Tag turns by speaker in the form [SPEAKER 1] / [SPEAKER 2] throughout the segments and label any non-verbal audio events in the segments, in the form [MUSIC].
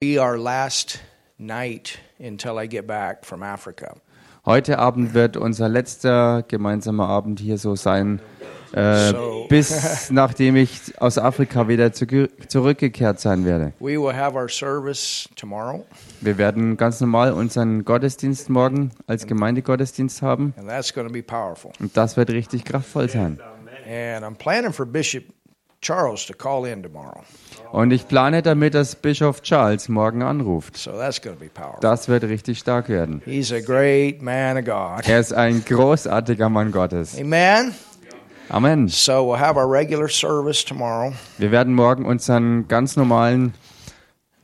[SPEAKER 1] be our last night until I get back from Africa.
[SPEAKER 2] Heute Abend wird unser letzter gemeinsamer Abend hier so sein, äh,
[SPEAKER 1] So- [LAUGHS]
[SPEAKER 2] bis nachdem ich aus Afrika wieder zu, zurückgekehrt sein werde.
[SPEAKER 1] We will have our service tomorrow,
[SPEAKER 2] Wir werden ganz normal unseren Gottesdienst morgen als Gemeindegottesdienst haben
[SPEAKER 1] and that's going to be powerful.
[SPEAKER 2] und das wird richtig kraftvoll sein.
[SPEAKER 1] And I'm planning for Bishop Charles to call in tomorrow.
[SPEAKER 2] Und ich plane damit, dass Bischof Charles morgen anruft.
[SPEAKER 1] So that's going to be powerful.
[SPEAKER 2] Das wird richtig stark werden.
[SPEAKER 1] He's a great man of God.
[SPEAKER 2] Er ist ein großartiger Mann Gottes.
[SPEAKER 1] Amen.
[SPEAKER 2] Amen.
[SPEAKER 1] So we'll have our regular service tomorrow.
[SPEAKER 2] Wir werden morgen unseren ganz normalen,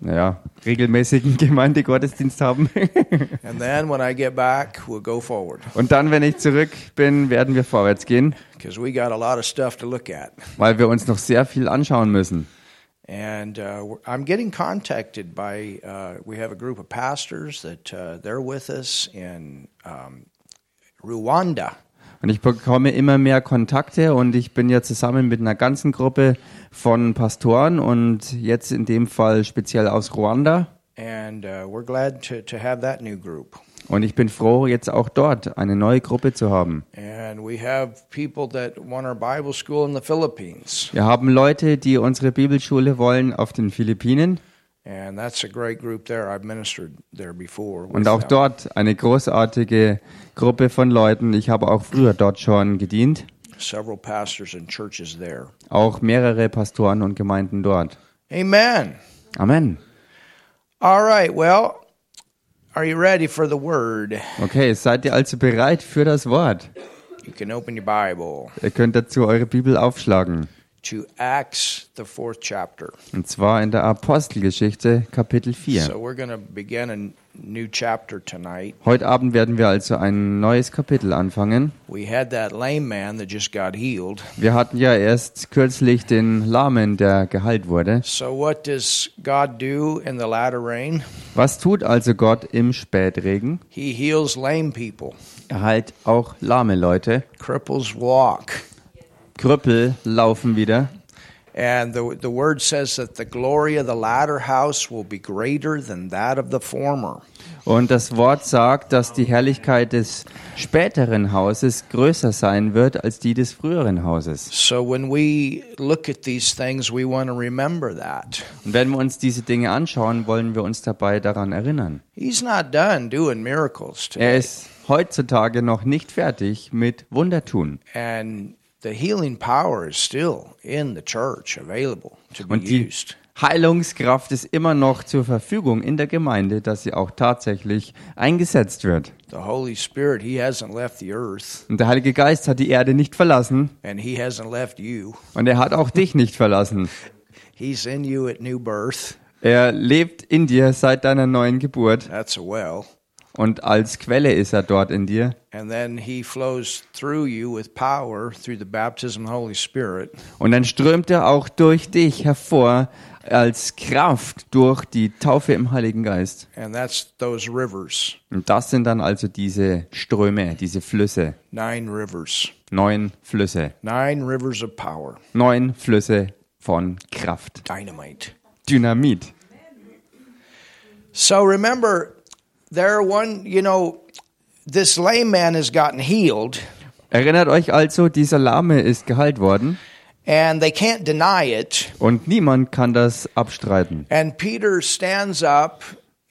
[SPEAKER 2] naja, regelmäßigen [LAUGHS] Gemeindegottesdienst haben. [LAUGHS]
[SPEAKER 1] And then when I get back, we'll go forward
[SPEAKER 2] Und dann, wenn ich zurück bin, werden wir vorwärts gehen,
[SPEAKER 1] because we got a lot of stuff to look at.
[SPEAKER 2] weil wir uns noch sehr viel anschauen müssen.
[SPEAKER 1] And uh, I'm getting contacted by, uh, we have a group of pastors that uh, they're with us in um, Rwanda.
[SPEAKER 2] Und ich bekomme immer mehr Kontakte und ich bin ja zusammen mit einer ganzen Gruppe von Pastoren und jetzt in dem Fall speziell aus Ruanda.
[SPEAKER 1] And uh, we're glad to, to have that new group.
[SPEAKER 2] Und ich bin froh, jetzt auch dort eine neue Gruppe zu haben.
[SPEAKER 1] And we have people that want our Bible school in the Philippines.
[SPEAKER 2] Wir haben Leute, die unsere Bibelschule wollen auf den Philippinen
[SPEAKER 1] And that's a great group there. I've ministered there before. with
[SPEAKER 2] und auch dort eine großartige Gruppe von Leuten. Ich habe auch früher dort schon gedient,
[SPEAKER 1] Several pastors and churches there.
[SPEAKER 2] auch mehrere Pastoren und Gemeinden dort.
[SPEAKER 1] Amen.
[SPEAKER 2] Amen.
[SPEAKER 1] All right. Well, are you ready for the word?
[SPEAKER 2] Okay, seid ihr also bereit für das Wort?
[SPEAKER 1] You can open your Bible
[SPEAKER 2] Ihr könnt dazu eure Bibel aufschlagen.
[SPEAKER 1] To Acts, the fourth chapter.
[SPEAKER 2] Und zwar in der Apostelgeschichte Kapitel 4.
[SPEAKER 1] So we're going to begin a new chapter tonight.
[SPEAKER 2] Heute Abend werden wir also ein neues Kapitel anfangen.
[SPEAKER 1] We had that lame man that just got healed.
[SPEAKER 2] Wir hatten ja erst kürzlich den Lahmen, der geheilt wurde.
[SPEAKER 1] So what does God do in the latter rain?
[SPEAKER 2] Was tut also Gott im Spätregen?
[SPEAKER 1] He heals lame people.
[SPEAKER 2] Er heilt auch lahme Leute.
[SPEAKER 1] Cripples walk.
[SPEAKER 2] Krüppel laufen wieder.
[SPEAKER 1] And the, the word says that the glory of the latter house will be greater than that of the former.
[SPEAKER 2] Und das Wort sagt, dass die Herrlichkeit des späteren Hauses größer sein wird als die des früheren Hauses.
[SPEAKER 1] So when we look at these things, we want to remember that.
[SPEAKER 2] Und wenn wir uns diese Dinge anschauen, wollen wir uns dabei daran erinnern.
[SPEAKER 1] He's not done doing miracles
[SPEAKER 2] Er
[SPEAKER 1] today.
[SPEAKER 2] ist heutzutage noch nicht fertig mit Wundertun.
[SPEAKER 1] And the healing power is still in the church available to be
[SPEAKER 2] Und die
[SPEAKER 1] used.
[SPEAKER 2] Heilungskraft ist immer noch zur Verfügung in der Gemeinde, dass sie auch tatsächlich eingesetzt wird.
[SPEAKER 1] The Holy Spirit, He hasn't left the earth,
[SPEAKER 2] Und der Heilige Geist hat die Erde nicht verlassen
[SPEAKER 1] and He hasn't left you.
[SPEAKER 2] und er hat auch dich nicht verlassen.
[SPEAKER 1] He's in you at new birth.
[SPEAKER 2] Er lebt in dir seit deiner neuen Geburt
[SPEAKER 1] That's a well.
[SPEAKER 2] Und als Quelle ist er dort in dir.
[SPEAKER 1] And then He flows through you with power through the baptism of the Holy Spirit.
[SPEAKER 2] Und dann strömt er auch durch dich hervor als Kraft durch die Taufe im Heiligen Geist.
[SPEAKER 1] And that's those rivers,
[SPEAKER 2] Und das sind dann also diese Ströme, diese Flüsse,
[SPEAKER 1] nine rivers,
[SPEAKER 2] neun Flüsse,
[SPEAKER 1] nine rivers of power,
[SPEAKER 2] neun Flüsse von Kraft.
[SPEAKER 1] dynamite.
[SPEAKER 2] Dynamit.
[SPEAKER 1] So remember, there one, you know, this lame man has gotten healed,
[SPEAKER 2] Erinnert euch also, dieser Lahme ist geheilt worden
[SPEAKER 1] and they can't deny it.
[SPEAKER 2] und niemand kann das abstreiten.
[SPEAKER 1] And Peter stands up,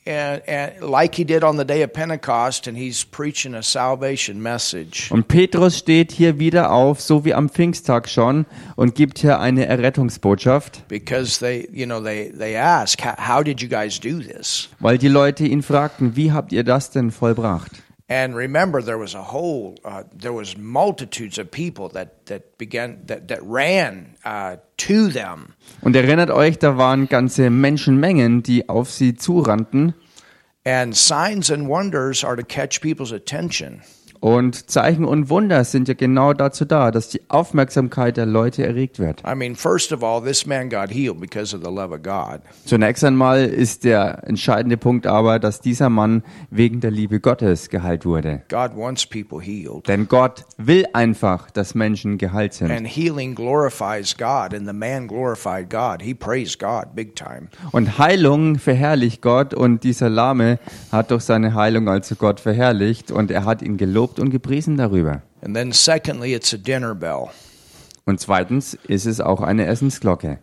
[SPEAKER 1] and, and like he did on the day of Pentecost, and he's preaching a salvation message.
[SPEAKER 2] Und Petrus steht hier wieder auf, so wie am Pfingsttag schon, und gibt hier eine Errettungsbotschaft,
[SPEAKER 1] Because they, you know, they, they ask, "How- how did you guys do this?
[SPEAKER 2] weil die Leute ihn fragten, wie habt ihr das denn vollbracht?
[SPEAKER 1] And remember, there was a whole, uh, there was multitudes of people that, that began, that, that ran uh, to them.
[SPEAKER 2] Und erinnert euch, da waren ganze Menschenmengen, die auf sie zurannten.
[SPEAKER 1] And signs and wonders are to catch people's attention.
[SPEAKER 2] Und Zeichen und Wunder sind ja genau dazu da, dass die Aufmerksamkeit der Leute erregt wird.
[SPEAKER 1] I mean, first of all, this man got healed because of the love of God.
[SPEAKER 2] Zunächst einmal ist der entscheidende Punkt aber, dass dieser Mann wegen der Liebe Gottes geheilt wurde.
[SPEAKER 1] God wants people healed.
[SPEAKER 2] Denn Gott will einfach, dass Menschen geheilt sind.
[SPEAKER 1] And healing glorifies God, and the man glorified God. He praised God big time.
[SPEAKER 2] Und Heilung verherrlicht Gott und dieser Lahme hat durch seine Heilung also Gott verherrlicht und er hat ihn gelobt und gepriesen darüber.
[SPEAKER 1] And then, secondly, it's a dinner bell.
[SPEAKER 2] Und zweitens ist es auch eine Essensglocke.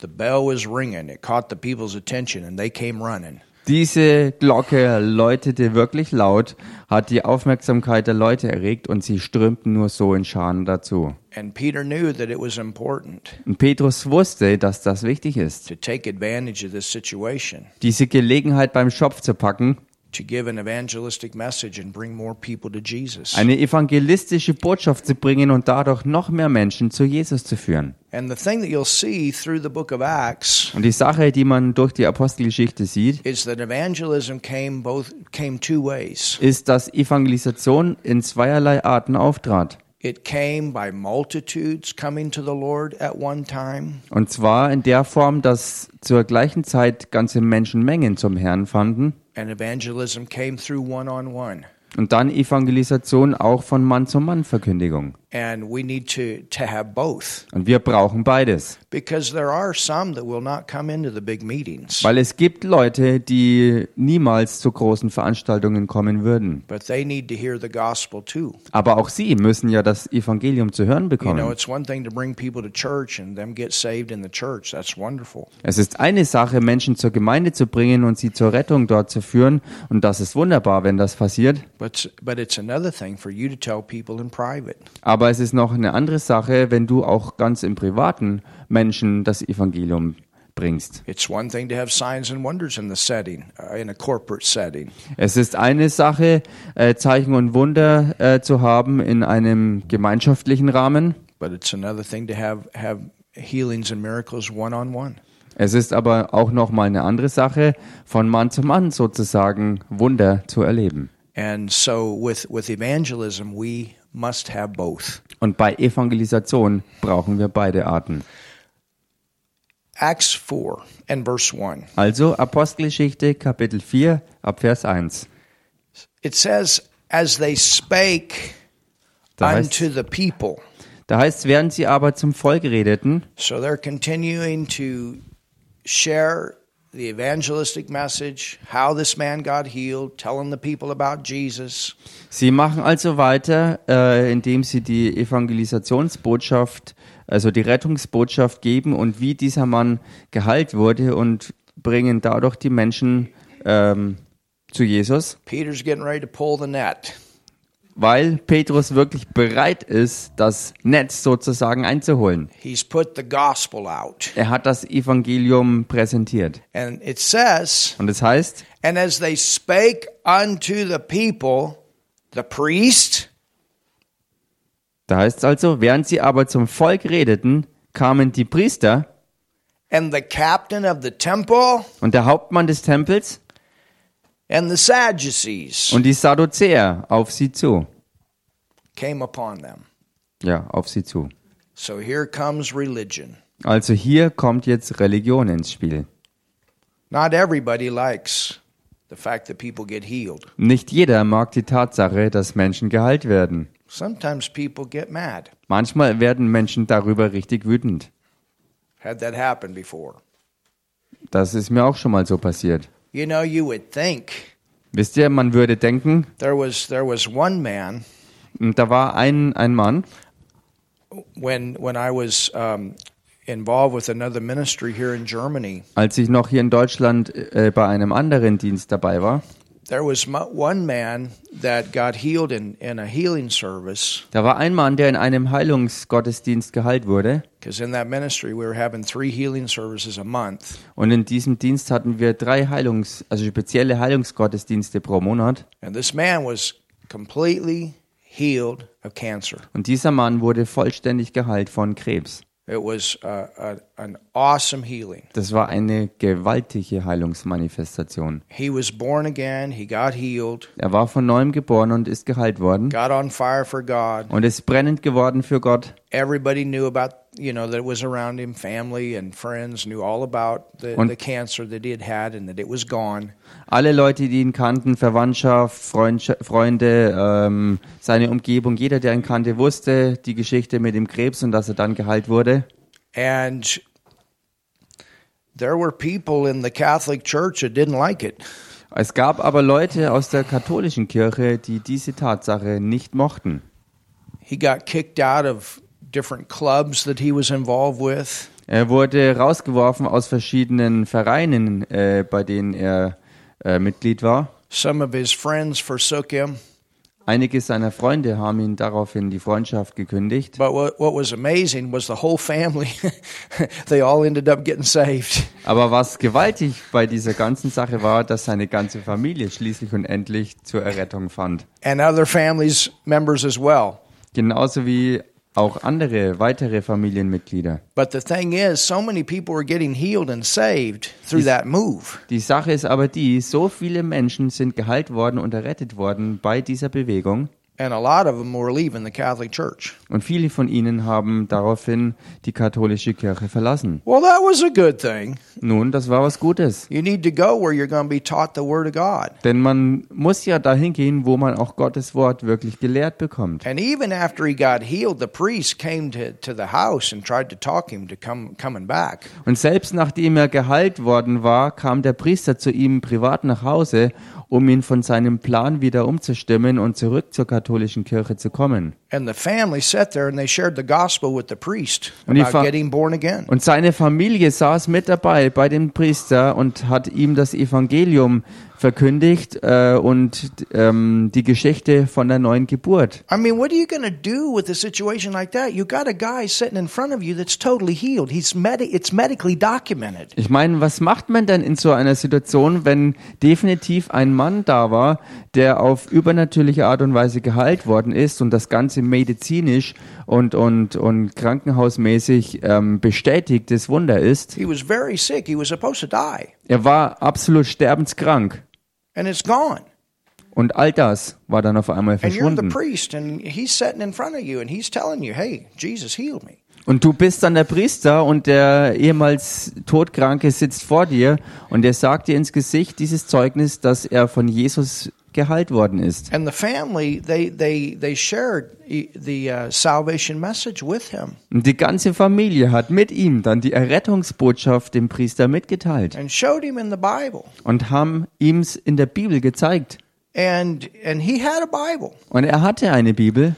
[SPEAKER 1] The bell was ringing. It caught the people's attention, and they came running.
[SPEAKER 2] Diese Glocke läutete wirklich laut, hat die Aufmerksamkeit der Leute erregt und sie strömten nur so in Scharen dazu.
[SPEAKER 1] And Peter knew that it was important
[SPEAKER 2] Und Petrus wusste, dass das wichtig ist,
[SPEAKER 1] to take advantage of this situation,
[SPEAKER 2] diese Gelegenheit beim Schopf zu packen,
[SPEAKER 1] to give an evangelistic message and bring more people to Jesus.
[SPEAKER 2] eine evangelistische Botschaft zu bringen und dadurch noch mehr Menschen zu Jesus zu führen.
[SPEAKER 1] And the thing that you'll see through the book of Acts
[SPEAKER 2] Und die Sache, die man durch die Apostelgeschichte sieht,
[SPEAKER 1] is that evangelism came both came two ways.
[SPEAKER 2] ist, dass Evangelisation in zweierlei Arten auftrat.
[SPEAKER 1] It came by multitudes coming to the Lord at one time,
[SPEAKER 2] Und zwar in der Form, dass zur gleichen Zeit ganze Menschenmengen zum Herrn fanden
[SPEAKER 1] and evangelism came through one-on-one.
[SPEAKER 2] und dann Evangelisation auch von Mann zu Mann Verkündigung.
[SPEAKER 1] And we need to to have both
[SPEAKER 2] Und wir brauchen beides,
[SPEAKER 1] because there are some that will not come into the big meetings,
[SPEAKER 2] weil es gibt Leute, die niemals zu großen Veranstaltungen kommen würden.
[SPEAKER 1] but they need to hear the gospel too.
[SPEAKER 2] Aber auch sie müssen ja das Evangelium zu hören
[SPEAKER 1] You know,
[SPEAKER 2] bekommen.
[SPEAKER 1] it's one thing to bring people to church and them get saved in the church. That's wonderful.
[SPEAKER 2] Es ist eine Sache, Menschen zur Gemeinde zu bringen und sie zur Rettung dort zu führen. Und das ist wunderbar, wenn das passiert.
[SPEAKER 1] But but it's another thing for you to tell people in private.
[SPEAKER 2] Aber es ist noch eine andere Sache, wenn du auch ganz im Privaten Menschen das Evangelium bringst.
[SPEAKER 1] It's one thing to have signs and wonders in the setting, uh, in a corporate setting.
[SPEAKER 2] Es ist eine Sache, äh, Zeichen und Wunder äh, zu haben in einem gemeinschaftlichen Rahmen.
[SPEAKER 1] But it's another thing to have have healings and miracles one on one.
[SPEAKER 2] Es ist aber auch noch mal eine andere Sache, von Mann zu Mann sozusagen Wunder zu erleben.
[SPEAKER 1] And so with with evangelism, we must have both.
[SPEAKER 2] Und bei Evangelisation brauchen wir beide Arten.
[SPEAKER 1] Acts 4 and verse 1.
[SPEAKER 2] Also Apostelgeschichte Kapitel 4 ab Vers 1.
[SPEAKER 1] It says, As they spake
[SPEAKER 2] Da
[SPEAKER 1] unto
[SPEAKER 2] heißt,
[SPEAKER 1] the people.
[SPEAKER 2] da heißt, während sie aber zum Volk redeten,
[SPEAKER 1] So they're continuing to share the evangelistic message, how this man got healed, telling the people about Jesus.
[SPEAKER 2] sie machen also weiter, äh, indem sie die Evangelisationsbotschaft, also die Rettungsbotschaft geben und wie dieser Mann geheilt wurde und bringen dadurch die Menschen ähm, zu Jesus,
[SPEAKER 1] Peter's getting ready to pull the net.
[SPEAKER 2] Weil Petrus wirklich bereit ist, das Netz sozusagen einzuholen.
[SPEAKER 1] He's put the gospel out.
[SPEAKER 2] Er hat das Evangelium präsentiert.
[SPEAKER 1] And it says,
[SPEAKER 2] Und es heißt,
[SPEAKER 1] And as they spake unto the people, the priest
[SPEAKER 2] da heißt es also, während sie aber zum Volk redeten, kamen die Priester
[SPEAKER 1] and the captain of the temple
[SPEAKER 2] und der Hauptmann des Tempels
[SPEAKER 1] and the Sadducees
[SPEAKER 2] und die Sadduzäer auf sie zu.
[SPEAKER 1] came upon them.
[SPEAKER 2] Ja, auf sie zu.
[SPEAKER 1] So here comes religion.
[SPEAKER 2] Also hier kommt jetzt Religion ins Spiel.
[SPEAKER 1] Not everybody likes the fact that people get healed.
[SPEAKER 2] Nicht jeder mag die Tatsache, dass Menschen geheilt werden.
[SPEAKER 1] Sometimes people get mad.
[SPEAKER 2] Manchmal werden Menschen darüber richtig wütend.
[SPEAKER 1] Had that happen before.
[SPEAKER 2] Das ist mir auch schon mal so passiert.
[SPEAKER 1] You know, you would think
[SPEAKER 2] Wisst ihr, man würde denken,
[SPEAKER 1] there was there was one man
[SPEAKER 2] da war ein, ein Mann,
[SPEAKER 1] when when I was um, involved with another ministry here in Germany.
[SPEAKER 2] als ich noch hier in Deutschland äh, bei einem anderen Dienst dabei war.
[SPEAKER 1] There was one man that got healed in, in a healing service
[SPEAKER 2] Da war ein Mann, der in einem Heilungsgottesdienst geheilt wurde.
[SPEAKER 1] because in that ministry we were having three healing services a month,
[SPEAKER 2] Und in diesem Dienst hatten wir drei Heilungs-, also spezielle Heilungsgottesdienste pro Monat.
[SPEAKER 1] and this man was completely healed of cancer.
[SPEAKER 2] Und dieser Mann wurde vollständig geheilt von Krebs.
[SPEAKER 1] It was uh, a, an awesome healing.
[SPEAKER 2] Das war eine gewaltige Heilungsmanifestation.
[SPEAKER 1] He was born again. He got healed.
[SPEAKER 2] Er war von neuem geboren und ist geheilt worden
[SPEAKER 1] Got on fire for God.
[SPEAKER 2] und ist brennend geworden für Gott.
[SPEAKER 1] Everybody knew about you know that it was around him. Family and friends knew all about the, the cancer that he had had and that it was gone.
[SPEAKER 2] Alle Leute, die ihn kannten, Verwandtschaft, Freundscha Freunde, ähm, seine Umgebung, jeder, der ihn kannte, wusste die Geschichte mit dem Krebs und dass er dann geheilt wurde.
[SPEAKER 1] And there were people in the Catholic Church that didn't like it.
[SPEAKER 2] Es gab aber Leute aus der katholischen Kirche, die diese Tatsache nicht mochten.
[SPEAKER 1] He got kicked out of different clubs that he was involved with.
[SPEAKER 2] Er wurde rausgeworfen aus verschiedenen Vereinen, äh, bei denen er äh, Mitglied war.
[SPEAKER 1] Some of his friends forsook him.
[SPEAKER 2] Einige seiner Freunde haben ihn daraufhin die Freundschaft gekündigt.
[SPEAKER 1] But what, what was amazing was the whole family, [LAUGHS] they all ended up getting saved.
[SPEAKER 2] Aber was gewaltig bei dieser ganzen Sache war, dass seine ganze Familie schließlich und endlich zur Errettung fand.
[SPEAKER 1] And other families members as well.
[SPEAKER 2] Genauso wie auch andere weitere Familienmitglieder.
[SPEAKER 1] But the thing is, so many people were getting healed and saved through that move.
[SPEAKER 2] Die Sache ist aber die, so viele Menschen sind geheilt worden und errettet worden bei dieser Bewegung.
[SPEAKER 1] And a lot of them were leaving the Catholic Church.
[SPEAKER 2] Und viele von ihnen haben daraufhin die katholische Kirche verlassen.
[SPEAKER 1] Well, that was a good thing.
[SPEAKER 2] Nun, das war was Gutes.
[SPEAKER 1] You need to go where you're going to be taught the Word of God.
[SPEAKER 2] Denn man muss ja dahin gehen, wo man auch Gottes Wort wirklich gelehrt bekommt.
[SPEAKER 1] And even after he got healed, the priest came to, to the house and tried to talk him to come coming back.
[SPEAKER 2] Und selbst nachdem er geheilt worden war, kam der Priester zu ihm privat nach Hause, um ihn von seinem Plan wieder umzustimmen und zurück zur katholischen Kirche zu kommen.
[SPEAKER 1] And the family sat there and they shared the gospel with the priest
[SPEAKER 2] Und die
[SPEAKER 1] about
[SPEAKER 2] Fa-
[SPEAKER 1] getting born again.
[SPEAKER 2] Und seine Familie saß mit dabei bei dem Priester und hat ihm das Evangelium verkündigt äh, und ähm, die Geschichte von der neuen Geburt.
[SPEAKER 1] I mean, what are you going to do with a situation like that? You got a guy sitting in front of you that's totally healed. He's med- it's medically documented.
[SPEAKER 2] Ich meine, was macht man denn in so einer Situation, wenn definitiv ein Mann da war, der auf übernatürliche Art und Weise geheilt worden ist und das Ganze medizinisch und, und, und krankenhausmäßig ähm, bestätigtes Wunder ist?
[SPEAKER 1] He was very sick. He was supposed to die,
[SPEAKER 2] Er war absolut sterbenskrank. Und all das war dann auf einmal
[SPEAKER 1] And you're the
[SPEAKER 2] verschwunden.
[SPEAKER 1] priest, and he's sitting in front of you, and he's telling you, "Hey, Jesus healed me."
[SPEAKER 2] Und du bist dann der Priester und der ehemals Todkranke sitzt vor dir und der sagt dir ins Gesicht dieses Zeugnis, dass er von Jesus geheilt worden ist.
[SPEAKER 1] And the family, they they they shared e- the uh, salvation message with him
[SPEAKER 2] Und die ganze Familie hat mit ihm dann die Errettungsbotschaft dem Priester mitgeteilt
[SPEAKER 1] and showed him in the Bible.
[SPEAKER 2] und haben ihm's in der Bibel gezeigt.
[SPEAKER 1] And and he had a Bible.
[SPEAKER 2] Und er hatte eine Bibel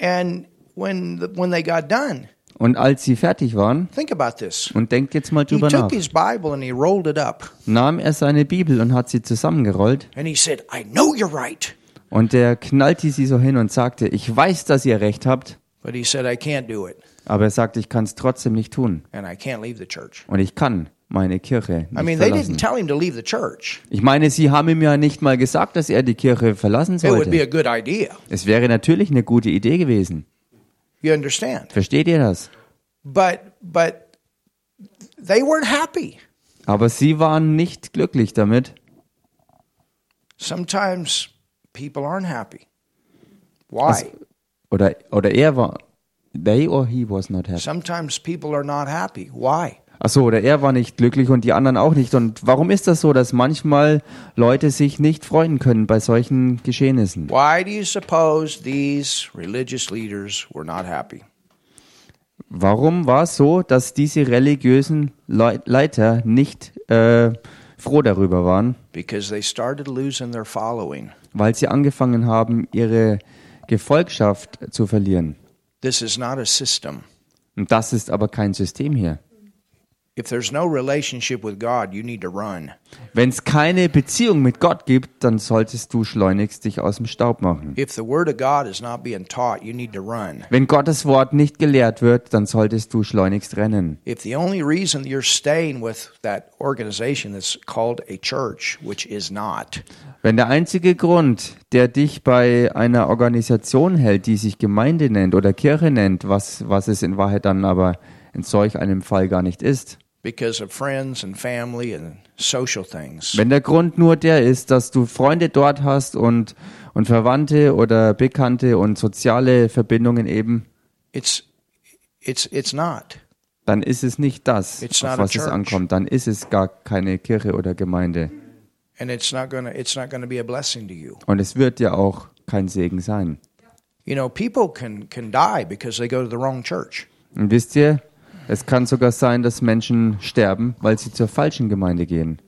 [SPEAKER 1] And when the, when they got done,
[SPEAKER 2] und als sie fertig waren, und denkt jetzt mal drüber nach,
[SPEAKER 1] took his Bible and he rolled it up,
[SPEAKER 2] nahm er seine Bibel und hat sie zusammengerollt
[SPEAKER 1] and he said, "I know you're right."
[SPEAKER 2] und er knallte sie so hin und sagte, ich weiß, dass ihr recht habt,
[SPEAKER 1] But he said, "I can't do it,
[SPEAKER 2] aber er sagte, ich kann es trotzdem nicht tun
[SPEAKER 1] and I can't leave the church."
[SPEAKER 2] und ich kann meine Kirche
[SPEAKER 1] I mean,
[SPEAKER 2] nicht verlassen. Ich meine, sie haben ihm ja nicht mal gesagt, dass er die Kirche verlassen sollte. Es wäre natürlich eine gute Idee gewesen.
[SPEAKER 1] You understand?
[SPEAKER 2] Versteht ihr das?
[SPEAKER 1] But but they weren't happy.
[SPEAKER 2] Aber sie waren nicht glücklich damit.
[SPEAKER 1] Sometimes people aren't happy. Why?
[SPEAKER 2] Oder, oder er war, they or he was not happy.
[SPEAKER 1] Sometimes people are not happy. Why?
[SPEAKER 2] Achso, oder er war nicht glücklich und die anderen auch nicht. Und warum ist das so, dass manchmal Leute sich nicht freuen können bei solchen Geschehnissen?
[SPEAKER 1] Why do you suppose these religious leaders were not happy?
[SPEAKER 2] Warum war es so, dass diese religiösen Leiter nicht äh, froh darüber waren?
[SPEAKER 1] Because they started losing their following.
[SPEAKER 2] Weil sie angefangen haben, ihre Gefolgschaft zu verlieren.
[SPEAKER 1] This is not a system.
[SPEAKER 2] Und das ist aber kein System hier. Wenn es keine Beziehung mit Gott gibt, dann solltest du schleunigst dich aus dem Staub machen.
[SPEAKER 1] If the Word of God is not being taught, you need to run.
[SPEAKER 2] Wenn Gottes Wort nicht gelehrt wird, dann solltest du schleunigst rennen.
[SPEAKER 1] If the only reason you're staying with that organization that's called a church, which is not,
[SPEAKER 2] Wenn der einzige Grund, der dich bei einer Organisation hält, die sich Gemeinde nennt oder Kirche nennt, was, was es in Wahrheit dann aber in solch einem Fall gar nicht ist.
[SPEAKER 1] Because of friends and family and social things.
[SPEAKER 2] Wenn der Grund nur der ist, dass du Freunde dort hast und, und Verwandte oder Bekannte und soziale Verbindungen eben,
[SPEAKER 1] It's it's it's not.
[SPEAKER 2] dann ist es nicht das,
[SPEAKER 1] It's
[SPEAKER 2] auf was es ankommt. Dann ist es gar keine Kirche oder Gemeinde.
[SPEAKER 1] And it's not gonna it's not gonna be a blessing to you.
[SPEAKER 2] Und es wird ja auch kein Segen sein.
[SPEAKER 1] You know, people can can die because they go to the wrong church.
[SPEAKER 2] Und wisst ihr, es kann sogar sein, dass Menschen sterben, weil sie zur falschen Gemeinde gehen.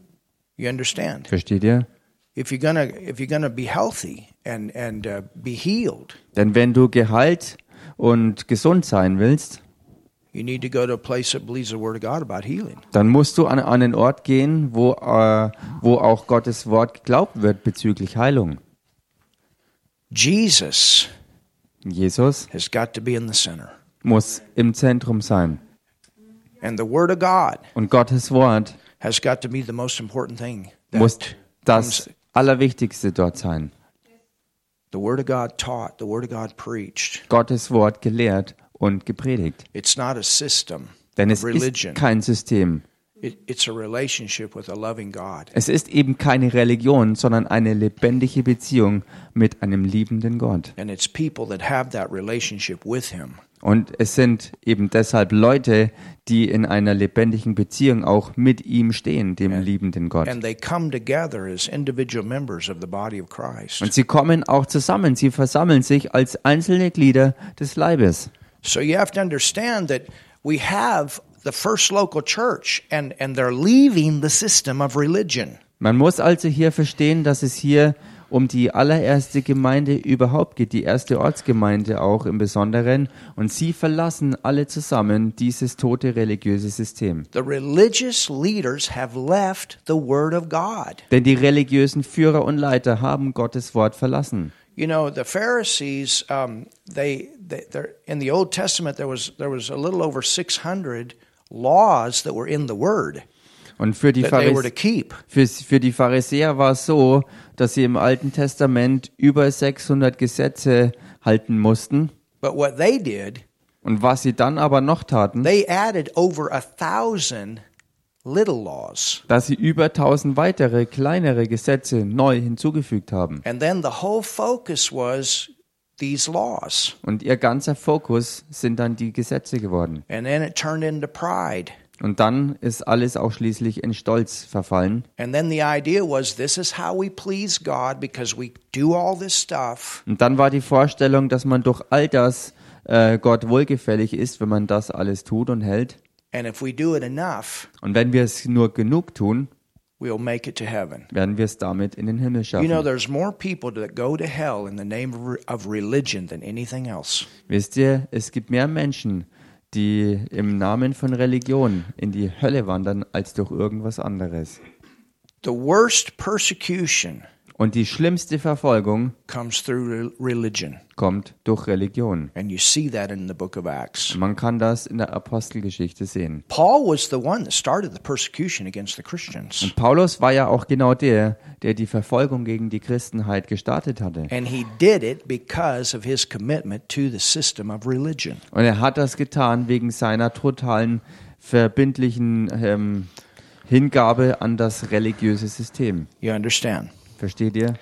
[SPEAKER 1] You understand?
[SPEAKER 2] Versteht ihr?
[SPEAKER 1] If you're gonna if you're gonna be healthy and and uh, be healed,
[SPEAKER 2] Denn wenn du geheilt und gesund sein willst,
[SPEAKER 1] you need to go to a place that believes the word of God about healing.
[SPEAKER 2] dann musst du an, an einen Ort gehen, wo, äh, wo auch Gottes Wort geglaubt wird bezüglich Heilung.
[SPEAKER 1] Jesus
[SPEAKER 2] Jesus
[SPEAKER 1] has got to be in the center.
[SPEAKER 2] muss im Zentrum sein.
[SPEAKER 1] And the word of God
[SPEAKER 2] Und Gottes Wort
[SPEAKER 1] has got to be the most important thing.
[SPEAKER 2] muss das Allerwichtigste dort sein.
[SPEAKER 1] the word of God taught, the word of God preached.
[SPEAKER 2] Gottes Wort gelehrt und gepredigt.
[SPEAKER 1] It's not a system
[SPEAKER 2] Denn es
[SPEAKER 1] religion.
[SPEAKER 2] ist kein System.
[SPEAKER 1] It, it's a relationship with a loving God.
[SPEAKER 2] Es ist eben keine Religion, sondern eine lebendige Beziehung mit einem liebenden Gott.
[SPEAKER 1] And it's people that have that relationship with Him.
[SPEAKER 2] Und es sind eben deshalb Leute, die in einer lebendigen Beziehung auch mit ihm stehen, dem liebenden Gott.
[SPEAKER 1] And they come together as individual members of the body of Christ.
[SPEAKER 2] Und sie kommen auch zusammen, sie versammeln sich als einzelne Glieder des Leibes.
[SPEAKER 1] So you have to understand that we have the first local church, and, and they're leaving the system of religion.
[SPEAKER 2] Man muss also hier verstehen, dass es hier um die allererste Gemeinde überhaupt geht, die erste Ortsgemeinde auch im Besonderen. Und sie verlassen alle zusammen dieses tote religiöse System.
[SPEAKER 1] The religious leaders have left the Word of God.
[SPEAKER 2] Denn die religiösen Führer und Leiter haben Gottes Wort verlassen.
[SPEAKER 1] You know, the Pharisees, um, they, they in the Old Testament there was there was a little over 600 laws that were in the Word
[SPEAKER 2] Und für die,
[SPEAKER 1] that they were to
[SPEAKER 2] Pharis
[SPEAKER 1] keep.
[SPEAKER 2] für, für die Pharisäer war es so, dass sie im Alten Testament über 600 Gesetze halten mussten.
[SPEAKER 1] But what they did,
[SPEAKER 2] Und was sie dann aber noch taten,
[SPEAKER 1] they added over a thousand little laws.
[SPEAKER 2] dass sie über 1000 weitere kleinere Gesetze neu hinzugefügt haben.
[SPEAKER 1] And then the whole focus was these laws.
[SPEAKER 2] Und ihr ganzer Fokus sind dann die Gesetze geworden.
[SPEAKER 1] And then it turned into pride.
[SPEAKER 2] Und dann ist alles auch schließlich in Stolz verfallen.
[SPEAKER 1] And then the idea was this is how we please God because we do all this stuff.
[SPEAKER 2] Und dann war die Vorstellung, dass man durch all das äh, Gott wohlgefällig ist, wenn man das alles tut und hält.
[SPEAKER 1] And if we do it enough,
[SPEAKER 2] Und wenn wir es nur genug tun,
[SPEAKER 1] we'll make it to heaven.
[SPEAKER 2] werden wir es damit in den Himmel
[SPEAKER 1] You know,
[SPEAKER 2] schaffen.
[SPEAKER 1] there's more people that go to hell in the name of religion than anything else.
[SPEAKER 2] Wisst ihr, es gibt mehr Menschen, die im Namen von Religion in die Hölle wandern, als durch irgendwas anderes.
[SPEAKER 1] The worst persecution
[SPEAKER 2] Und die schlimmste Verfolgung
[SPEAKER 1] comes through re- religion.
[SPEAKER 2] kommt durch Religion.
[SPEAKER 1] And you see that in the book of Acts.
[SPEAKER 2] Man kann das in der Apostelgeschichte sehen.
[SPEAKER 1] Paul was the one that started the persecution against the Christians.
[SPEAKER 2] Und Paulus war ja auch genau der, der die Verfolgung gegen die Christenheit gestartet hatte. Und er hat das getan wegen seiner totalen, verbindlichen ähm, Hingabe an das religiöse System.
[SPEAKER 1] You understand?
[SPEAKER 2] Versteht ihr?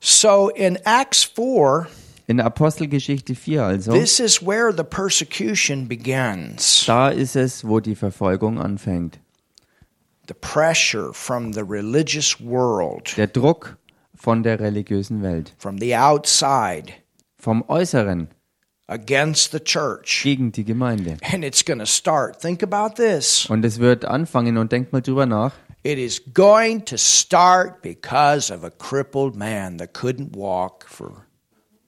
[SPEAKER 1] So in Acts 4,
[SPEAKER 2] In Apostelgeschichte 4 also,
[SPEAKER 1] this is where the persecution begins.
[SPEAKER 2] da ist es, wo die Verfolgung anfängt.
[SPEAKER 1] The pressure from the religious world,
[SPEAKER 2] Der Druck von der religiösen Welt,
[SPEAKER 1] from the outside,
[SPEAKER 2] vom Äußeren
[SPEAKER 1] against the church.
[SPEAKER 2] gegen die Gemeinde.
[SPEAKER 1] And it's going to start. Think about this.
[SPEAKER 2] Und es wird anfangen und denkt mal drüber nach.
[SPEAKER 1] It is going to start because of a crippled man that couldn't walk for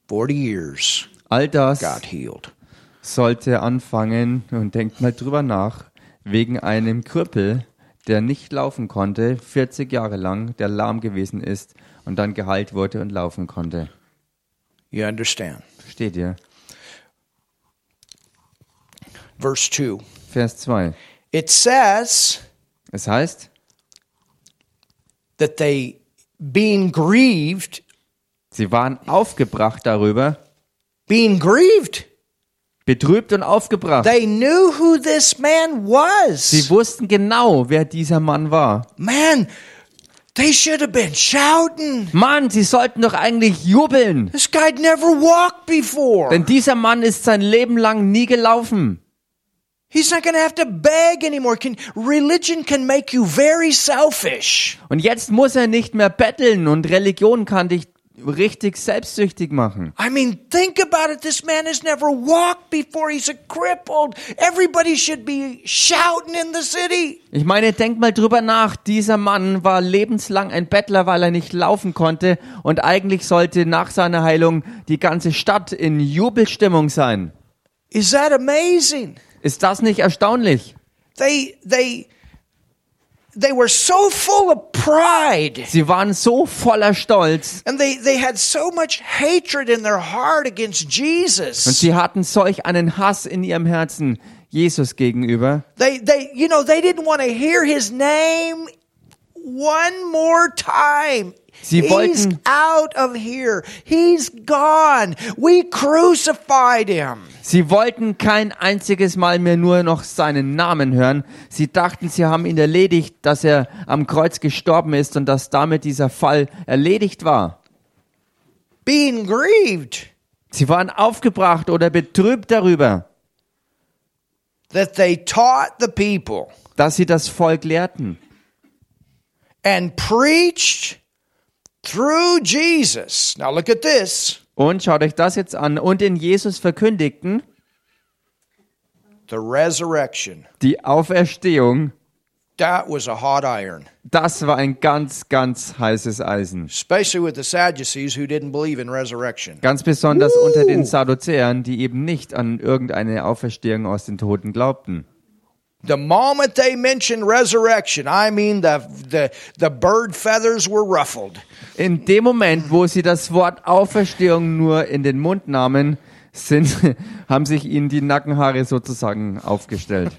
[SPEAKER 1] 40 years
[SPEAKER 2] All das
[SPEAKER 1] got healed.
[SPEAKER 2] sollte anfangen und denkt mal drüber nach, wegen einem Krüppel, der nicht laufen konnte, 40 Jahre lang, der lahm gewesen ist und dann geheilt wurde und laufen konnte.
[SPEAKER 1] You understand?
[SPEAKER 2] Versteht ihr?
[SPEAKER 1] Verse 2.
[SPEAKER 2] Vers 2.
[SPEAKER 1] It says
[SPEAKER 2] Es heißt,
[SPEAKER 1] that they, being grieved,
[SPEAKER 2] sie waren aufgebracht darüber,
[SPEAKER 1] being grieved,
[SPEAKER 2] betrübt und aufgebracht.
[SPEAKER 1] They knew who this man was.
[SPEAKER 2] Sie wussten genau, wer dieser Mann war.
[SPEAKER 1] Man, they should have been shouting.
[SPEAKER 2] Mann, sie sollten doch eigentlich jubeln.
[SPEAKER 1] This guy'd never walked before.
[SPEAKER 2] Denn dieser Mann ist sein Leben lang nie gelaufen.
[SPEAKER 1] He's not going to have to beg anymore. Can, religion can make you very selfish.
[SPEAKER 2] Und jetzt muss er nicht mehr betteln und Religion kann dich richtig selbstsüchtig machen.
[SPEAKER 1] I mean, think about it. This man has never walked before. He's a crippled. Everybody should be shouting in the city.
[SPEAKER 2] Ich meine, denk mal drüber nach. Dieser Mann war lebenslang ein Bettler, weil er nicht laufen konnte und eigentlich sollte nach seiner Heilung die ganze Stadt in Jubelstimmung sein.
[SPEAKER 1] Is that amazing?
[SPEAKER 2] Ist das nicht erstaunlich?
[SPEAKER 1] They, they, they were so full of pride.
[SPEAKER 2] Sie waren so voller Stolz
[SPEAKER 1] And they, they had so much hatred in their heart against
[SPEAKER 2] und
[SPEAKER 1] Jesus.
[SPEAKER 2] sie hatten solch einen Hass in ihrem Herzen Jesus gegenüber.
[SPEAKER 1] They, they, you know, they didn't want to hear his name one more time.
[SPEAKER 2] Sie
[SPEAKER 1] He's
[SPEAKER 2] wollten-
[SPEAKER 1] out of here. He's gone. We crucified him.
[SPEAKER 2] Sie wollten kein einziges Mal mehr nur noch seinen Namen hören. Sie dachten, sie haben ihn erledigt, dass er am Kreuz gestorben ist und dass damit dieser Fall erledigt war.
[SPEAKER 1] Being grieved
[SPEAKER 2] Sie waren aufgebracht oder betrübt darüber,
[SPEAKER 1] that they taught the people
[SPEAKER 2] dass sie das Volk lehrten
[SPEAKER 1] and preached through Jesus. Now look at this.
[SPEAKER 2] und schaut euch das jetzt an und in Jesus verkündigten
[SPEAKER 1] The resurrection.
[SPEAKER 2] die Auferstehung.
[SPEAKER 1] That was a hot iron.
[SPEAKER 2] Das war ein ganz, ganz heißes Eisen.
[SPEAKER 1] especially with the Sadducees who didn't believe in resurrection.
[SPEAKER 2] Ganz besonders unter den Sadduzäern, die eben nicht an irgendeine Auferstehung aus den Toten glaubten.
[SPEAKER 1] The moment they mentioned resurrection, I mean the the the bird feathers were ruffled.
[SPEAKER 2] In dem Moment, wo sie das Wort Auferstehung nur in den Mund nahmen, sind, [LAUGHS] haben sich ihnen die Nackenhaare sozusagen aufgestellt.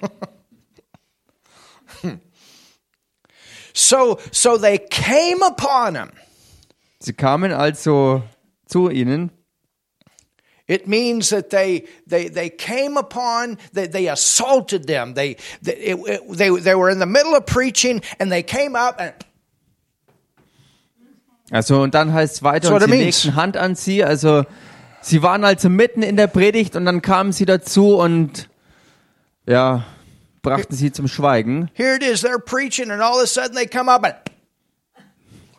[SPEAKER 1] So so they came upon him.
[SPEAKER 2] Sie kamen also zu ihnen.
[SPEAKER 1] It means that they they they came upon they, they assaulted them. They they, it, it- they they were in the middle of preaching and they came up and
[SPEAKER 2] Also und dann heißt es weiter, und sie legten Hand an sie. Also sie waren also mitten in der Predigt und dann kamen sie dazu und ja, brachten sie zum Schweigen.
[SPEAKER 1] here it is. They're preaching and all of a sudden they come up and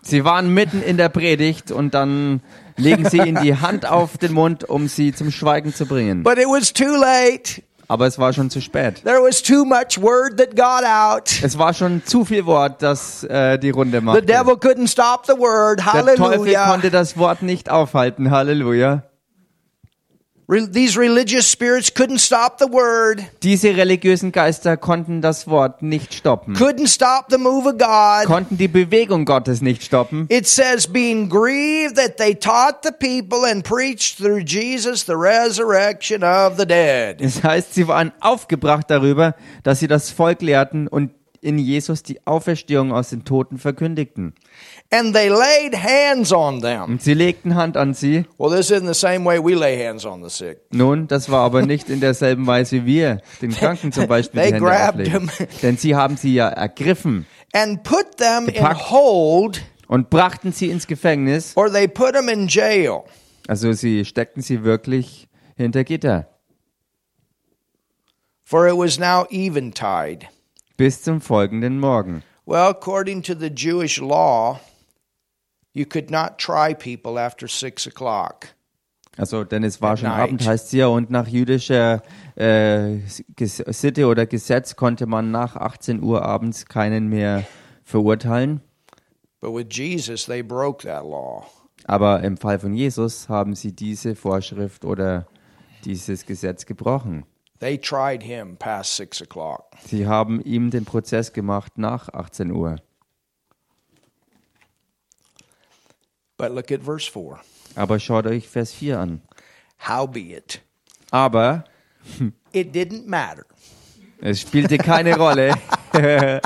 [SPEAKER 2] Sie waren mitten in der Predigt und dann legen sie ihnen die Hand auf den Mund, um sie zum Schweigen zu bringen.
[SPEAKER 1] but it was too late.
[SPEAKER 2] Aber es war schon zu spät.
[SPEAKER 1] There was too much word that got out.
[SPEAKER 2] Es war schon zu viel Wort, das äh, die Runde
[SPEAKER 1] The
[SPEAKER 2] machte.
[SPEAKER 1] devil couldn't stop the word.
[SPEAKER 2] Der Teufel
[SPEAKER 1] Hallelujah.
[SPEAKER 2] konnte das Wort nicht aufhalten. Halleluja.
[SPEAKER 1] Re- these religious spirits couldn't stop the word,
[SPEAKER 2] Diese religiösen Geister konnten das Wort nicht stoppen.
[SPEAKER 1] couldn't stop the move of God.
[SPEAKER 2] Konnten die Bewegung Gottes nicht stoppen.
[SPEAKER 1] It says, being grieved that they taught the people and preached through Jesus the resurrection of the dead.
[SPEAKER 2] Das heißt, sie waren aufgebracht darüber, dass sie das Volk lehrten und in Jesus die Auferstehung aus den Toten verkündigten.
[SPEAKER 1] And they laid hands on them.
[SPEAKER 2] Und sie legten Hand an sie.
[SPEAKER 1] Well, this isn't the same way we lay hands on the sick.
[SPEAKER 2] Nun, das war aber nicht in derselben Weise, wie wir den Kranken zum Beispiel
[SPEAKER 1] They
[SPEAKER 2] die Hände auflegen. Denn sie haben sie ja ergriffen
[SPEAKER 1] And put them in hold,
[SPEAKER 2] und brachten sie ins Gefängnis.
[SPEAKER 1] or they put them in jail.
[SPEAKER 2] Also sie steckten sie wirklich hinter Gitter.
[SPEAKER 1] For it was now eventide.
[SPEAKER 2] Bis zum folgenden Morgen.
[SPEAKER 1] Well, according to the Jewish law, you could not try people after six o'clock.
[SPEAKER 2] Also, denn es war schon. Abend, heißt ja, und nach jüdischer äh, Sitte oder Gesetz konnte man nach 18 Uhr abends keinen mehr verurteilen.
[SPEAKER 1] But with Jesus, they broke that law.
[SPEAKER 2] Aber im Fall von Jesus haben sie diese Vorschrift oder dieses Gesetz gebrochen.
[SPEAKER 1] They tried him past six o'clock.
[SPEAKER 2] Sie haben ihm den Prozess gemacht nach 18 Uhr.
[SPEAKER 1] But look at verse 4.
[SPEAKER 2] Aber schaut euch Vers 4 an.
[SPEAKER 1] Howbeit,
[SPEAKER 2] Aber
[SPEAKER 1] it didn't matter.
[SPEAKER 2] es spielte keine Rolle. [LAUGHS]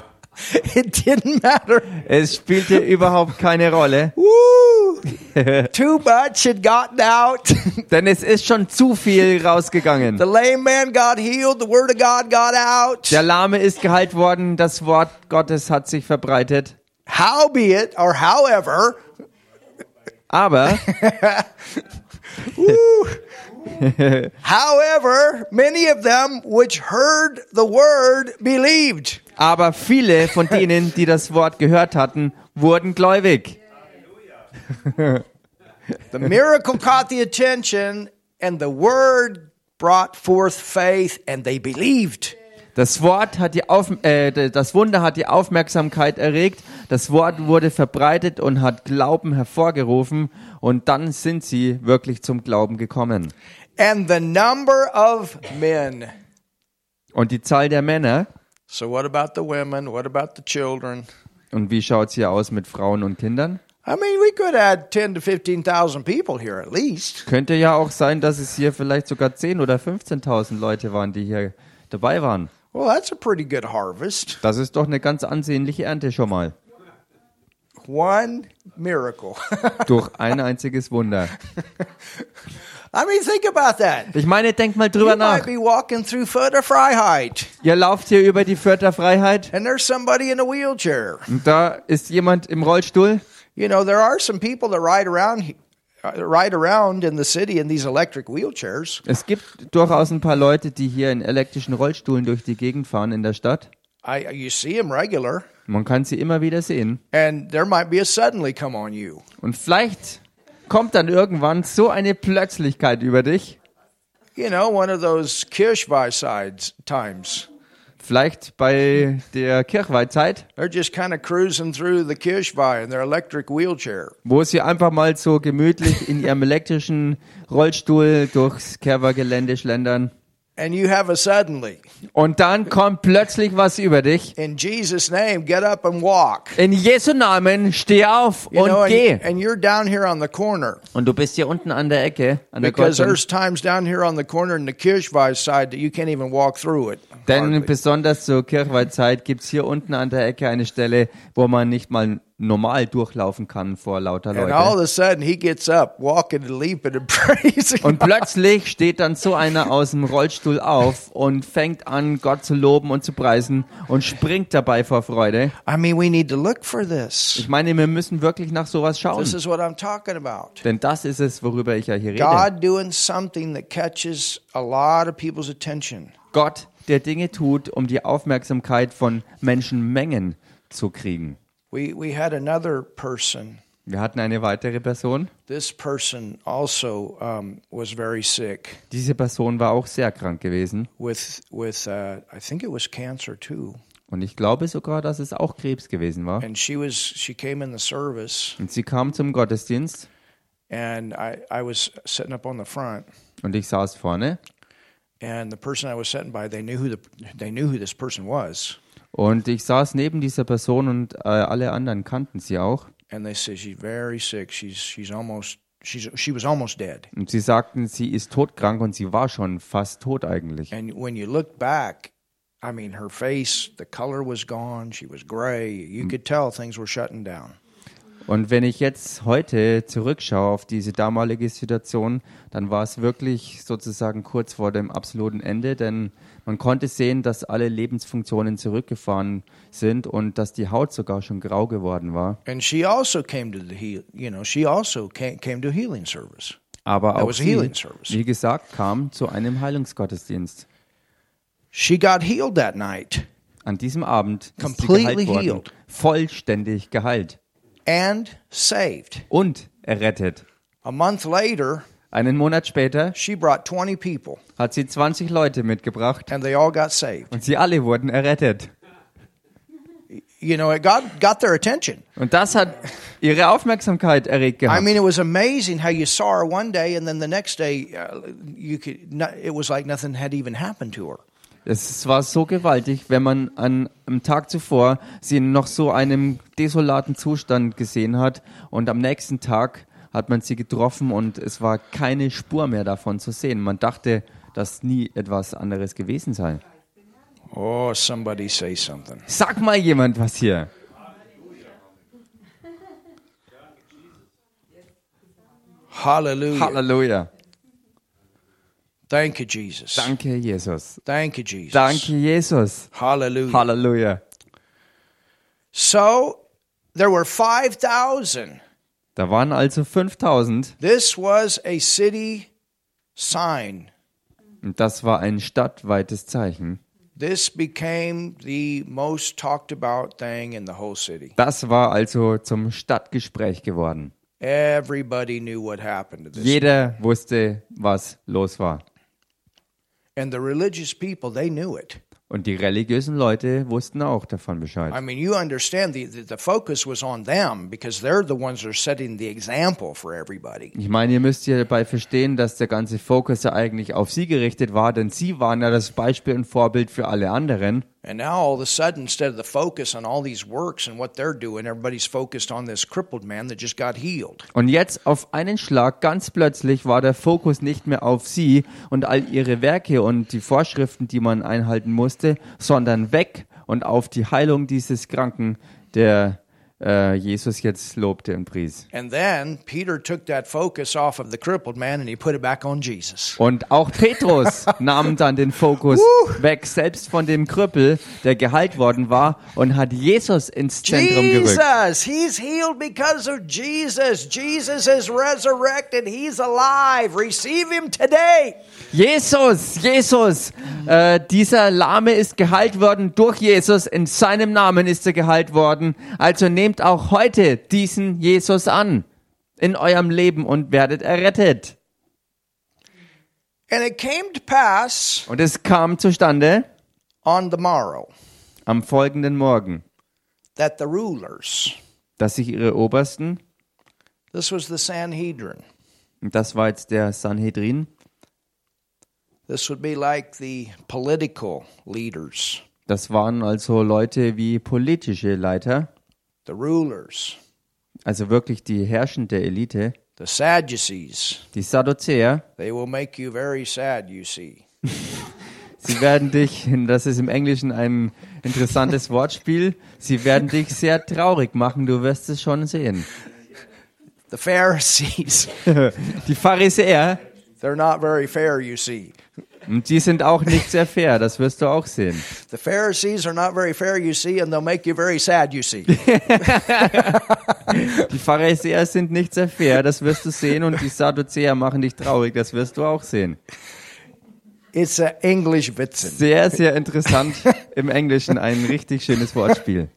[SPEAKER 1] It didn't matter.
[SPEAKER 2] Es spielte überhaupt keine Rolle.
[SPEAKER 1] Woo! [LAUGHS] Too much had gotten out. [LAUGHS]
[SPEAKER 2] Denn es ist schon zu viel rausgegangen.
[SPEAKER 1] the lame man got healed. The word of God got out.
[SPEAKER 2] Der Lahme ist geheilt worden, das Wort Gottes hat sich verbreitet.
[SPEAKER 1] Howbeit, or however,
[SPEAKER 2] Aber [LAUGHS]
[SPEAKER 1] however, many of them which heard the word believed.
[SPEAKER 2] Aber viele von denen, die das Wort gehört hatten, wurden gläubig. [LAUGHS]
[SPEAKER 1] The miracle caught the attention, and the word brought forth faith, and they believed.
[SPEAKER 2] Das Wort hat die Auf äh, das Wunder hat die Aufmerksamkeit erregt. Das Wort wurde verbreitet und hat Glauben hervorgerufen. Und dann sind sie wirklich zum Glauben gekommen.
[SPEAKER 1] And the number of men.
[SPEAKER 2] Und die Zahl der Männer.
[SPEAKER 1] So, what about the women? What about the children?
[SPEAKER 2] Und wie schaut's hier aus mit Frauen und Kindern?
[SPEAKER 1] I mean, we could add 10 to 15,000 people here at least.
[SPEAKER 2] Könnte ja auch sein, dass es hier vielleicht sogar 10.000 oder 15.000 Leute waren, die hier dabei waren.
[SPEAKER 1] Well, that's a pretty good harvest.
[SPEAKER 2] Das ist doch eine ganz ansehnliche Ernte schon mal.
[SPEAKER 1] One miracle. [LAUGHS]
[SPEAKER 2] Durch ein einziges Wunder. [LAUGHS]
[SPEAKER 1] I mean, think about that.
[SPEAKER 2] Ich meine, denkt mal
[SPEAKER 1] You
[SPEAKER 2] drüber
[SPEAKER 1] might
[SPEAKER 2] nach.
[SPEAKER 1] be walking through Freiheit,
[SPEAKER 2] Ihr lauft hier über die Vierter Freiheit
[SPEAKER 1] and there's somebody in a wheelchair.
[SPEAKER 2] und da ist jemand im Rollstuhl.
[SPEAKER 1] You know, there are some people that ride around, uh, ride around in the city in these electric wheelchairs.
[SPEAKER 2] Es gibt durchaus ein paar Leute, die hier in elektrischen Rollstuhlen durch die Gegend fahren in der Stadt.
[SPEAKER 1] I, you see them regular,
[SPEAKER 2] Man kann sie immer wieder sehen.
[SPEAKER 1] and there might be a suddenly come on you.
[SPEAKER 2] Und vielleicht kommt dann irgendwann so eine Plötzlichkeit über dich.
[SPEAKER 1] You know, one of those Kirschweih times.
[SPEAKER 2] Vielleicht bei der Kirchweihzeit, wo sie einfach mal so gemütlich in ihrem [LAUGHS] elektrischen Rollstuhl durchs Kerwa-Gelände schlendern.
[SPEAKER 1] And you have a suddenly.
[SPEAKER 2] Und dann kommt plötzlich was über dich.
[SPEAKER 1] In Jesus' name, get up and walk.
[SPEAKER 2] In Jesu Namen, steh auf
[SPEAKER 1] You know,
[SPEAKER 2] und geh.
[SPEAKER 1] and, and you're down here on the corner.
[SPEAKER 2] Und du bist hier unten an der Ecke, an der
[SPEAKER 1] Because
[SPEAKER 2] Kreuzung.
[SPEAKER 1] there's times down here on the corner in the Kirschweih side that you can't even walk through it.
[SPEAKER 2] Denn
[SPEAKER 1] hardly.
[SPEAKER 2] besonders zur Kirchweihzeit gibt's hier unten an der Ecke eine Stelle, wo man nicht mal normal durchlaufen kann vor lauter
[SPEAKER 1] And all of
[SPEAKER 2] Leute.
[SPEAKER 1] a sudden, he gets up, walking and leaping and [LAUGHS] praising.
[SPEAKER 2] Und plötzlich steht dann so einer aus dem Rollstuhl auf und fängt an, Gott zu loben und zu preisen und springt dabei vor Freude.
[SPEAKER 1] I mean, we need to look for this.
[SPEAKER 2] Ich meine, wir müssen wirklich nach sowas schauen.
[SPEAKER 1] This is what I'm talking about.
[SPEAKER 2] Denn das ist es, worüber ich ja hier rede.
[SPEAKER 1] God doing something that catches a lot of people's attention.
[SPEAKER 2] Gott, der Dinge tut, um die Aufmerksamkeit von Menschenmengen zu kriegen.
[SPEAKER 1] We we had another person.
[SPEAKER 2] Wir hatten eine weitere Person.
[SPEAKER 1] This person also um, was very sick
[SPEAKER 2] Diese Person war auch sehr krank gewesen.
[SPEAKER 1] with with uh, I think it was cancer too.
[SPEAKER 2] Und ich glaube sogar, dass es auch Krebs gewesen war.
[SPEAKER 1] And she was she came in the service,
[SPEAKER 2] Und sie kam zum Gottesdienst
[SPEAKER 1] and I I was sitting up on the front,
[SPEAKER 2] und ich saß vorne.
[SPEAKER 1] and the person I was sitting by they knew who the they knew who this person was,
[SPEAKER 2] Und ich saß neben dieser Person und äh, alle anderen kannten sie auch.
[SPEAKER 1] and they said she's very sick. She's she's almost she's she was almost dead.
[SPEAKER 2] Und sie sagten, sie ist todkrank und sie war schon fast tot eigentlich.
[SPEAKER 1] And when you look back, I mean, her face, the color was gone. She was gray. You could tell things were shutting down.
[SPEAKER 2] Und wenn ich jetzt heute zurückschaue auf diese damalige Situation, dann war es wirklich sozusagen kurz vor dem absoluten Ende, denn man konnte sehen, dass alle Lebensfunktionen zurückgefahren sind und dass die Haut sogar schon grau geworden war.
[SPEAKER 1] And she also came to the heal. You know, she also came, came to healing service.
[SPEAKER 2] Aber auch sie,
[SPEAKER 1] healing service.
[SPEAKER 2] wie gesagt, kam zu einem Heilungsgottesdienst.
[SPEAKER 1] She got healed that night
[SPEAKER 2] An diesem Abend ist sie
[SPEAKER 1] Completely
[SPEAKER 2] geheilt worden,
[SPEAKER 1] healed.
[SPEAKER 2] vollständig geheilt
[SPEAKER 1] and saved.
[SPEAKER 2] und errettet.
[SPEAKER 1] A month later,
[SPEAKER 2] Einen Monat später
[SPEAKER 1] she brought 20 people,
[SPEAKER 2] hat sie 20 Leute mitgebracht
[SPEAKER 1] and they all got saved.
[SPEAKER 2] und sie alle wurden errettet.
[SPEAKER 1] You know, it got got their attention.
[SPEAKER 2] Und das hat ihre Aufmerksamkeit erregt
[SPEAKER 1] I
[SPEAKER 2] gehabt.
[SPEAKER 1] mean, it was amazing how you saw her one day, and then the next day, uh, you could. Not, it was like nothing had even happened to her.
[SPEAKER 2] Es war so gewaltig, wenn man an, am Tag zuvor sie in noch so einem desolaten Zustand gesehen hat und am nächsten Tag hat man sie getroffen und es war keine Spur mehr davon zu sehen. Man dachte, dass nie etwas anderes gewesen sei.
[SPEAKER 1] Oh, somebody say something.
[SPEAKER 2] Sag mal jemand was hier.
[SPEAKER 1] Hallelujah.
[SPEAKER 2] Halleluja.
[SPEAKER 1] Thank you, Jesus.
[SPEAKER 2] Danke, Jesus.
[SPEAKER 1] Thank you, Jesus.
[SPEAKER 2] Danke, Jesus.
[SPEAKER 1] Hallelujah.
[SPEAKER 2] Halleluja.
[SPEAKER 1] So there were 5,000.
[SPEAKER 2] Da waren also 5000
[SPEAKER 1] This was a city sign.
[SPEAKER 2] und das war ein stadtweites Zeichen.
[SPEAKER 1] This became the most talked about thing in the whole city.
[SPEAKER 2] Das war also zum Stadtgespräch geworden.
[SPEAKER 1] Everybody knew what happened to this.
[SPEAKER 2] Jeder wusste, was los war.
[SPEAKER 1] And the religious people, they knew it.
[SPEAKER 2] Und die religiösen Leute wussten auch davon
[SPEAKER 1] I
[SPEAKER 2] Bescheid.
[SPEAKER 1] mean, you understand the, the, the focus was on them because they're the ones that are setting the example for everybody.
[SPEAKER 2] Ich meine, ihr müsst ja dabei verstehen, dass der ganze Fokus ja eigentlich auf sie gerichtet war, denn sie waren ja das Beispiel und Vorbild für alle anderen.
[SPEAKER 1] And now all of a sudden, instead of the focus on all these works and what they're doing, everybody's focused on this crippled man that just got healed.
[SPEAKER 2] Und jetzt auf einen Schlag, ganz plötzlich, war der Fokus nicht mehr auf sie und all ihre Werke und die Vorschriften, die man einhalten musste, sondern weg und auf die Heilung dieses Kranken, der äh, Jesus jetzt lobte und pries.
[SPEAKER 1] And then Peter took that focus off of the crippled man and he put it back on Jesus.
[SPEAKER 2] Und auch Petrus [LAUGHS] nahm dann den Fokus weg, selbst von dem Krüppel, der geheilt worden war, und hat Jesus ins Zentrum gerückt.
[SPEAKER 1] Jesus, he's healed because of Jesus. Jesus is resurrected. He's alive. Receive him today.
[SPEAKER 2] Jesus, Jesus, äh, dieser Lahme ist geheilt worden durch Jesus, in seinem Namen ist er geheilt worden. Also nehmt auch heute diesen Jesus an in eurem Leben und werdet errettet.
[SPEAKER 1] And it came to pass
[SPEAKER 2] Und es kam zustande
[SPEAKER 1] on the morrow
[SPEAKER 2] am folgenden Morgen,
[SPEAKER 1] that the rulers,
[SPEAKER 2] dass sich ihre Obersten,
[SPEAKER 1] this was the Sanhedrin,
[SPEAKER 2] und das war jetzt der Sanhedrin,
[SPEAKER 1] this would be like the political leaders,
[SPEAKER 2] das waren also Leute wie politische Leiter,
[SPEAKER 1] the rulers,
[SPEAKER 2] also wirklich die herrschende Elite,
[SPEAKER 1] the Sadducees.
[SPEAKER 2] die Sadduzäer,
[SPEAKER 1] They will make you very sad, you see. [LAUGHS]
[SPEAKER 2] Sie werden dich, das ist im Englischen ein interessantes Wortspiel, sie werden dich sehr traurig machen, du wirst es schon sehen.
[SPEAKER 1] The Pharisees, [LAUGHS]
[SPEAKER 2] Die Pharisäer,
[SPEAKER 1] they're not very fair, you see.
[SPEAKER 2] Und die sind auch nicht sehr fair, das wirst du auch sehen.
[SPEAKER 1] The Pharisees are not very fair, you see, and they'll make you very sad, you see. [LAUGHS]
[SPEAKER 2] Die Pharisäer sind nicht sehr fair, das wirst du sehen, und die Sadduzäer machen dich traurig, das wirst du auch sehen.
[SPEAKER 1] It's a English Witzen.
[SPEAKER 2] Sehr, sehr interessant im Englischen, ein richtig schönes Wortspiel.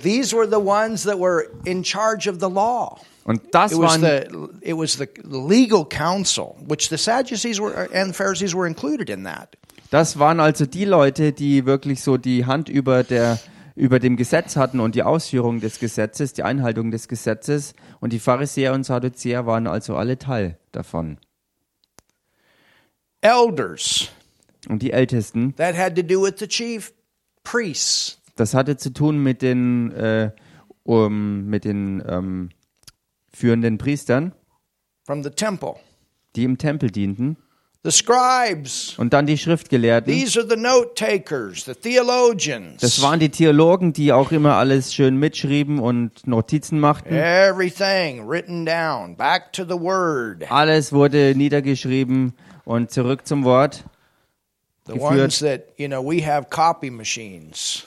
[SPEAKER 1] These were the ones that were in charge of the law.
[SPEAKER 2] Und das
[SPEAKER 1] It was
[SPEAKER 2] waren
[SPEAKER 1] the it was the legal council, which the Sadducees were and Pharisees were included in that.
[SPEAKER 2] Das waren also die Leute, die wirklich so die Hand über der über dem Gesetz hatten und die Ausführung des Gesetzes, die Einhaltung des Gesetzes und die Pharisäer und Sadduzäer waren also alle Teil davon.
[SPEAKER 1] Elders
[SPEAKER 2] Und die Ältesten,
[SPEAKER 1] that had to do with the chief priests.
[SPEAKER 2] das hatte zu tun mit den äh, um, mit den ähm, führenden Priestern,
[SPEAKER 1] from the temple.
[SPEAKER 2] die im Tempel dienten
[SPEAKER 1] The scribes.
[SPEAKER 2] und dann die Schriftgelehrten.
[SPEAKER 1] These are the note takers, the theologians.
[SPEAKER 2] Das waren die Theologen, die auch immer alles schön mitschrieben und Notizen machten.
[SPEAKER 1] Everything written down, back to the word.
[SPEAKER 2] Alles wurde niedergeschrieben und zurück zum Wort.
[SPEAKER 1] The
[SPEAKER 2] geführt.
[SPEAKER 1] ones that, you know, we have copy machines.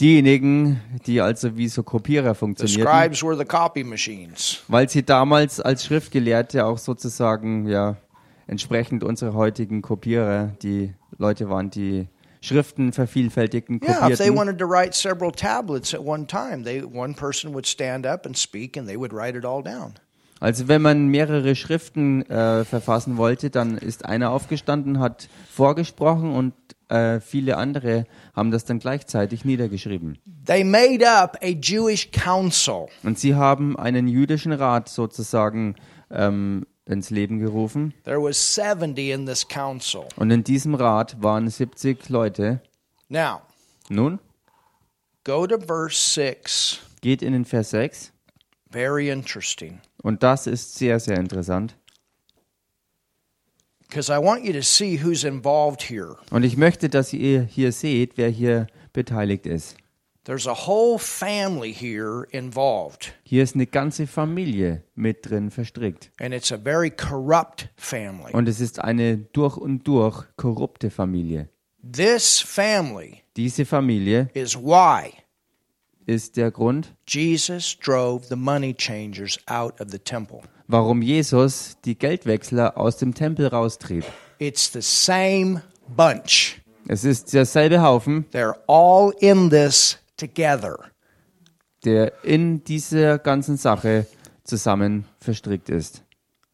[SPEAKER 2] Diejenigen, die also wie so Kopierer funktionierten, weil sie damals als Schriftgelehrte auch sozusagen ja entsprechend unserer heutigen Kopierer die Leute waren, die Schriften vervielfältigten,
[SPEAKER 1] Yeah, if they
[SPEAKER 2] kopierten.
[SPEAKER 1] wanted to write several tablets at one time, they one person would stand up and speak and they would write it all down.
[SPEAKER 2] Also wenn man mehrere Schriften äh, verfassen wollte, dann ist einer aufgestanden, hat vorgesprochen und äh, viele andere haben das dann gleichzeitig niedergeschrieben.
[SPEAKER 1] They made up a Jewish council.
[SPEAKER 2] Und sie haben einen jüdischen Rat sozusagen ähm, ins Leben gerufen.
[SPEAKER 1] There was 70 in this council.
[SPEAKER 2] Und in diesem Rat waren 70 Leute.
[SPEAKER 1] Now,
[SPEAKER 2] Nun,
[SPEAKER 1] go to verse 6.
[SPEAKER 2] geht in den Vers 6.
[SPEAKER 1] Very interesting.
[SPEAKER 2] Und das ist sehr, sehr interessant.
[SPEAKER 1] Because I want you to see who's involved here.
[SPEAKER 2] Und ich möchte, dass ihr hier seht, wer hier beteiligt ist.
[SPEAKER 1] There's a whole family here involved,
[SPEAKER 2] Hier ist eine ganze Familie mit drin verstrickt.
[SPEAKER 1] and it's a very corrupt family.
[SPEAKER 2] Und es ist eine durch und durch korrupte Familie.
[SPEAKER 1] This family
[SPEAKER 2] Diese Familie
[SPEAKER 1] is why
[SPEAKER 2] ist der Grund,
[SPEAKER 1] Jesus drove the money changers out of the temple.
[SPEAKER 2] warum Jesus die Geldwechsler aus dem Tempel raustrieb.
[SPEAKER 1] It's the same bunch.
[SPEAKER 2] Es ist derselbe Haufen,
[SPEAKER 1] They're all in this together.
[SPEAKER 2] der in dieser ganzen Sache zusammen verstrickt ist.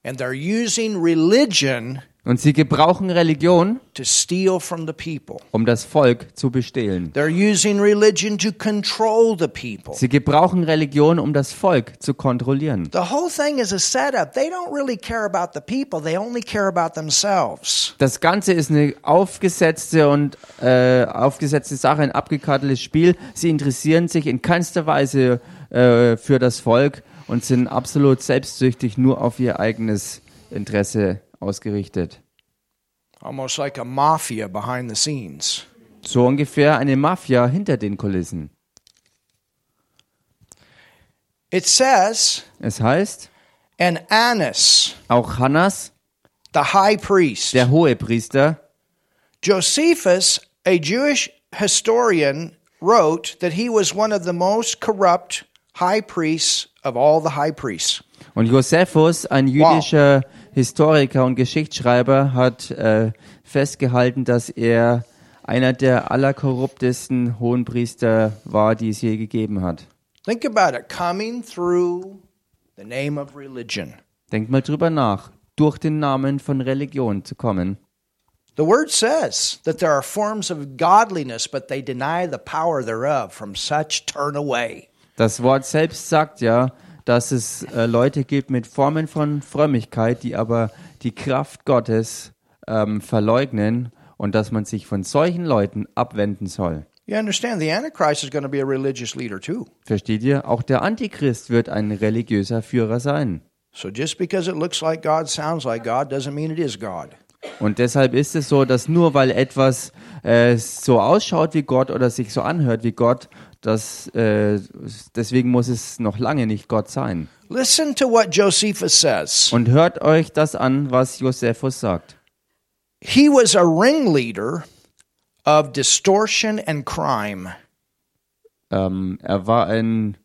[SPEAKER 1] And they're using religion
[SPEAKER 2] Und sie gebrauchen Religion,
[SPEAKER 1] to steal from the people.
[SPEAKER 2] um das Volk zu bestehlen.
[SPEAKER 1] They're using religion to control the people.
[SPEAKER 2] Sie gebrauchen Religion, um das Volk zu kontrollieren.
[SPEAKER 1] The whole thing is a setup. They don't really care about the people, they only care about themselves.
[SPEAKER 2] Das Ganze ist eine aufgesetzte und äh, aufgesetzte Sache, ein abgekartetes Spiel. Sie interessieren sich in keinster Weise äh, für das Volk und sind absolut selbstsüchtig nur auf ihr eigenes Interesse ausgerichtet.
[SPEAKER 1] Almost like a mafia behind the scenes.
[SPEAKER 2] So ungefähr eine Mafia hinter den Kulissen.
[SPEAKER 1] It says,
[SPEAKER 2] Es heißt,
[SPEAKER 1] and Annas,
[SPEAKER 2] auch Hannas,
[SPEAKER 1] the high priest,
[SPEAKER 2] der Hohepriester,
[SPEAKER 1] Josephus, a Jewish historian, wrote that he was one of the most corrupt high priests of all the high priests.
[SPEAKER 2] Und Josephus, ein jüdischer Historiker und Geschichtsschreiber, hat äh, festgehalten, dass er einer der allerkorruptesten Hohenpriester war, die es je gegeben hat.
[SPEAKER 1] Think about it coming through the name of religion.
[SPEAKER 2] Denkt mal drüber nach, durch den Namen von Religion zu kommen.
[SPEAKER 1] The word says that there are forms of godliness, but they deny the power thereof. From such turn away.
[SPEAKER 2] Das Wort selbst sagt ja, dass es äh, Leute gibt mit Formen von Frömmigkeit, die aber die Kraft Gottes ähm, verleugnen und dass man sich von solchen Leuten abwenden soll.
[SPEAKER 1] You understand, the Antichrist is going to be a religious leader too.
[SPEAKER 2] Versteht ihr? Auch der Antichrist wird ein religiöser Führer sein.
[SPEAKER 1] So just because it looks like God, sounds like God, doesn't mean it is God.
[SPEAKER 2] Und deshalb ist es so, dass nur weil etwas äh, so ausschaut wie Gott oder sich so anhört wie Gott, dass, äh, deswegen muss es noch lange nicht Gott sein.
[SPEAKER 1] Listen to what Josephus says.
[SPEAKER 2] Und hört euch das an, was Josephus sagt.
[SPEAKER 1] He was a ringleader of distortion and crime,
[SPEAKER 2] Ähm, er war ein,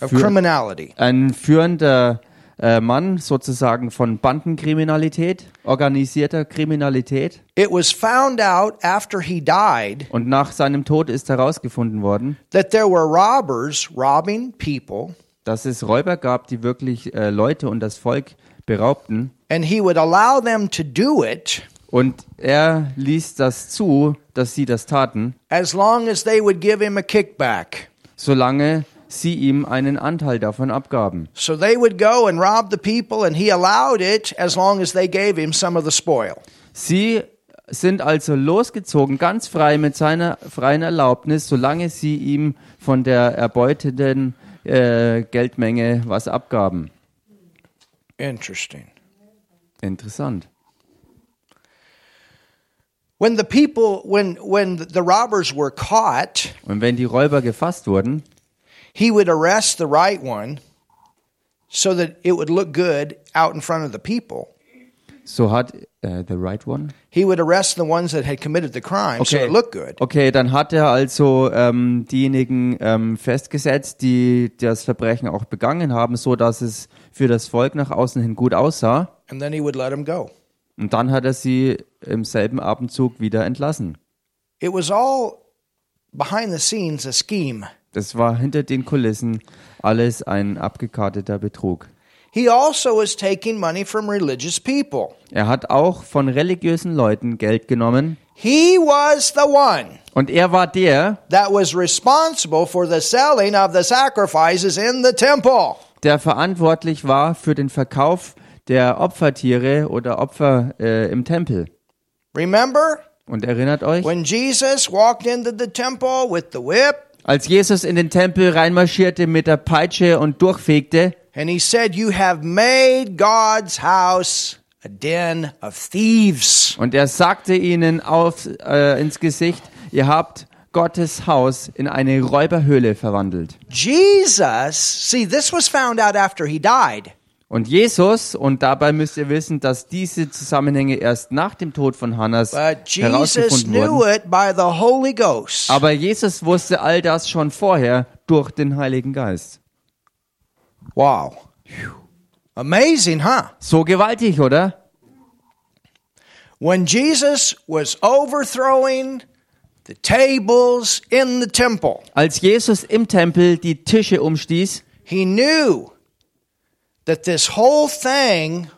[SPEAKER 1] criminality.
[SPEAKER 2] ein führender äh, Mann sozusagen von Bandenkriminalität, organisierter Kriminalität.
[SPEAKER 1] It was found out after he died
[SPEAKER 2] Und nach seinem Tod ist herausgefunden worden,
[SPEAKER 1] that there were robbers robbing people,
[SPEAKER 2] dass es Räuber gab, die wirklich äh, Leute und das Volk beraubten.
[SPEAKER 1] and he would allow them to do it
[SPEAKER 2] Und er ließ das zu, dass sie das taten,
[SPEAKER 1] as long as they would give him a kickback.
[SPEAKER 2] solange sie ihm einen Anteil davon abgaben.
[SPEAKER 1] So they would go and rob the people, and he allowed it as long as they gave him some of the spoil.
[SPEAKER 2] Sie sind also losgezogen, ganz frei mit seiner freien Erlaubnis, solange sie ihm von der erbeuteten äh, Geldmenge was abgaben.
[SPEAKER 1] Interesting.
[SPEAKER 2] Interessant.
[SPEAKER 1] When the people, when when the robbers were caught,
[SPEAKER 2] Und wenn die Räuber gefasst wurden,
[SPEAKER 1] he would arrest the right one, so that it would look good out in front of the people.
[SPEAKER 2] so hat äh, the right one.
[SPEAKER 1] He would arrest the ones that had committed the crime, so it looked good.
[SPEAKER 2] Okay, dann hat er also ähm, diejenigen ähm, festgesetzt, die das Verbrechen auch begangen haben, so dass es für das Volk nach außen hin gut aussah.
[SPEAKER 1] And then he would let them go.
[SPEAKER 2] Und dann hat er sie im selben Abendzug wieder entlassen.
[SPEAKER 1] It was all behind the scenes a scheme.
[SPEAKER 2] Das war hinter den Kulissen alles ein abgekarteter Betrug.
[SPEAKER 1] He also was taking money from religious people.
[SPEAKER 2] Er hat auch von religiösen Leuten Geld genommen
[SPEAKER 1] He was the one
[SPEAKER 2] und er war der,
[SPEAKER 1] that was responsible for the selling of the sacrifices in the temple.
[SPEAKER 2] der verantwortlich war für den Verkauf der Opfertiere oder Opfer äh, im Tempel.
[SPEAKER 1] Remember
[SPEAKER 2] Und erinnert euch,
[SPEAKER 1] when Jesus walked into the temple with the whip
[SPEAKER 2] als Jesus in den Tempel reinmarschierte mit der Peitsche und durchfegte
[SPEAKER 1] and he said, You have made God's house a den of thieves.
[SPEAKER 2] und er sagte ihnen auf, äh, ins Gesicht, ihr habt Gottes Haus in eine Räuberhöhle verwandelt.
[SPEAKER 1] Jesus, see, this was found out after he died.
[SPEAKER 2] Und Jesus, und dabei müsst ihr wissen, dass diese Zusammenhänge erst nach dem Tod von Hannas herausgefunden wurden. Aber Jesus wusste all das schon vorher durch den Heiligen Geist.
[SPEAKER 1] Wow. Amazing, huh?
[SPEAKER 2] So gewaltig, oder?
[SPEAKER 1] When Jesus was overthrowing the tables in the temple,
[SPEAKER 2] Als Jesus im Tempel die Tische umstieß,
[SPEAKER 1] he knew that this whole thing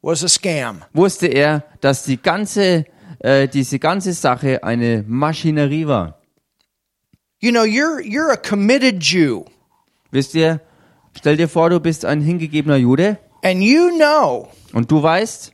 [SPEAKER 1] was a scam.
[SPEAKER 2] wusste er, dass die ganze, äh, diese ganze Sache eine Maschinerie war.
[SPEAKER 1] You know, you're you're a committed Jew,
[SPEAKER 2] Wisst ihr, stell dir vor, du bist ein hingegebener Jude
[SPEAKER 1] and you know
[SPEAKER 2] und du weißt,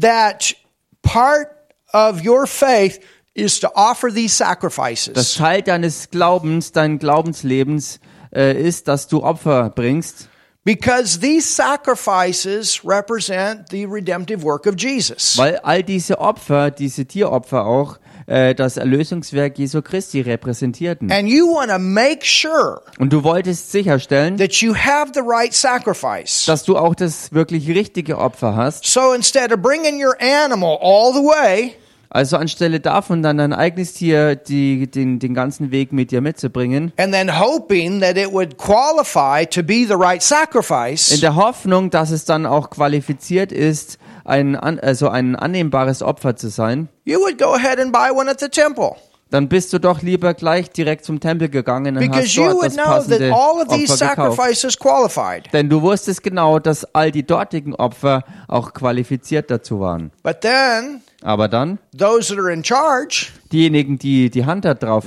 [SPEAKER 1] that part of your faith is to offer these
[SPEAKER 2] dass
[SPEAKER 1] sacrifices.
[SPEAKER 2] Teil deines Glaubens, dein Glaubenslebens äh, ist, dass du Opfer bringst,
[SPEAKER 1] Because these sacrifices represent the redemptive work of Jesus.
[SPEAKER 2] weil all diese Opfer, diese Tieropfer auch, äh, das Erlösungswerk Jesu Christi repräsentierten.
[SPEAKER 1] And you want to make sure
[SPEAKER 2] Und du wolltest sicherstellen,
[SPEAKER 1] that you have the right sacrifice.
[SPEAKER 2] dass du auch das wirklich richtige Opfer hast.
[SPEAKER 1] So instead of bringing your animal all the way,
[SPEAKER 2] Also anstelle davon dann dein eigenes Tier die, den, den ganzen Weg mit dir mitzubringen,
[SPEAKER 1] and then hoping that it would qualify to be the right
[SPEAKER 2] in
[SPEAKER 1] sacrifice,
[SPEAKER 2] der Hoffnung, dass es dann auch qualifiziert ist, ein, also ein annehmbares Opfer zu sein,
[SPEAKER 1] you would go ahead and buy one at the temple.
[SPEAKER 2] dann bist du doch lieber gleich direkt zum Tempel gegangen und
[SPEAKER 1] Because
[SPEAKER 2] hast dort das passende
[SPEAKER 1] all of these
[SPEAKER 2] Opfer gekauft. Denn du wusstest genau, dass all die dortigen Opfer auch qualifiziert dazu waren.
[SPEAKER 1] But then
[SPEAKER 2] Aber dann,
[SPEAKER 1] those that are in charge,
[SPEAKER 2] diejenigen, die die Hand da drauf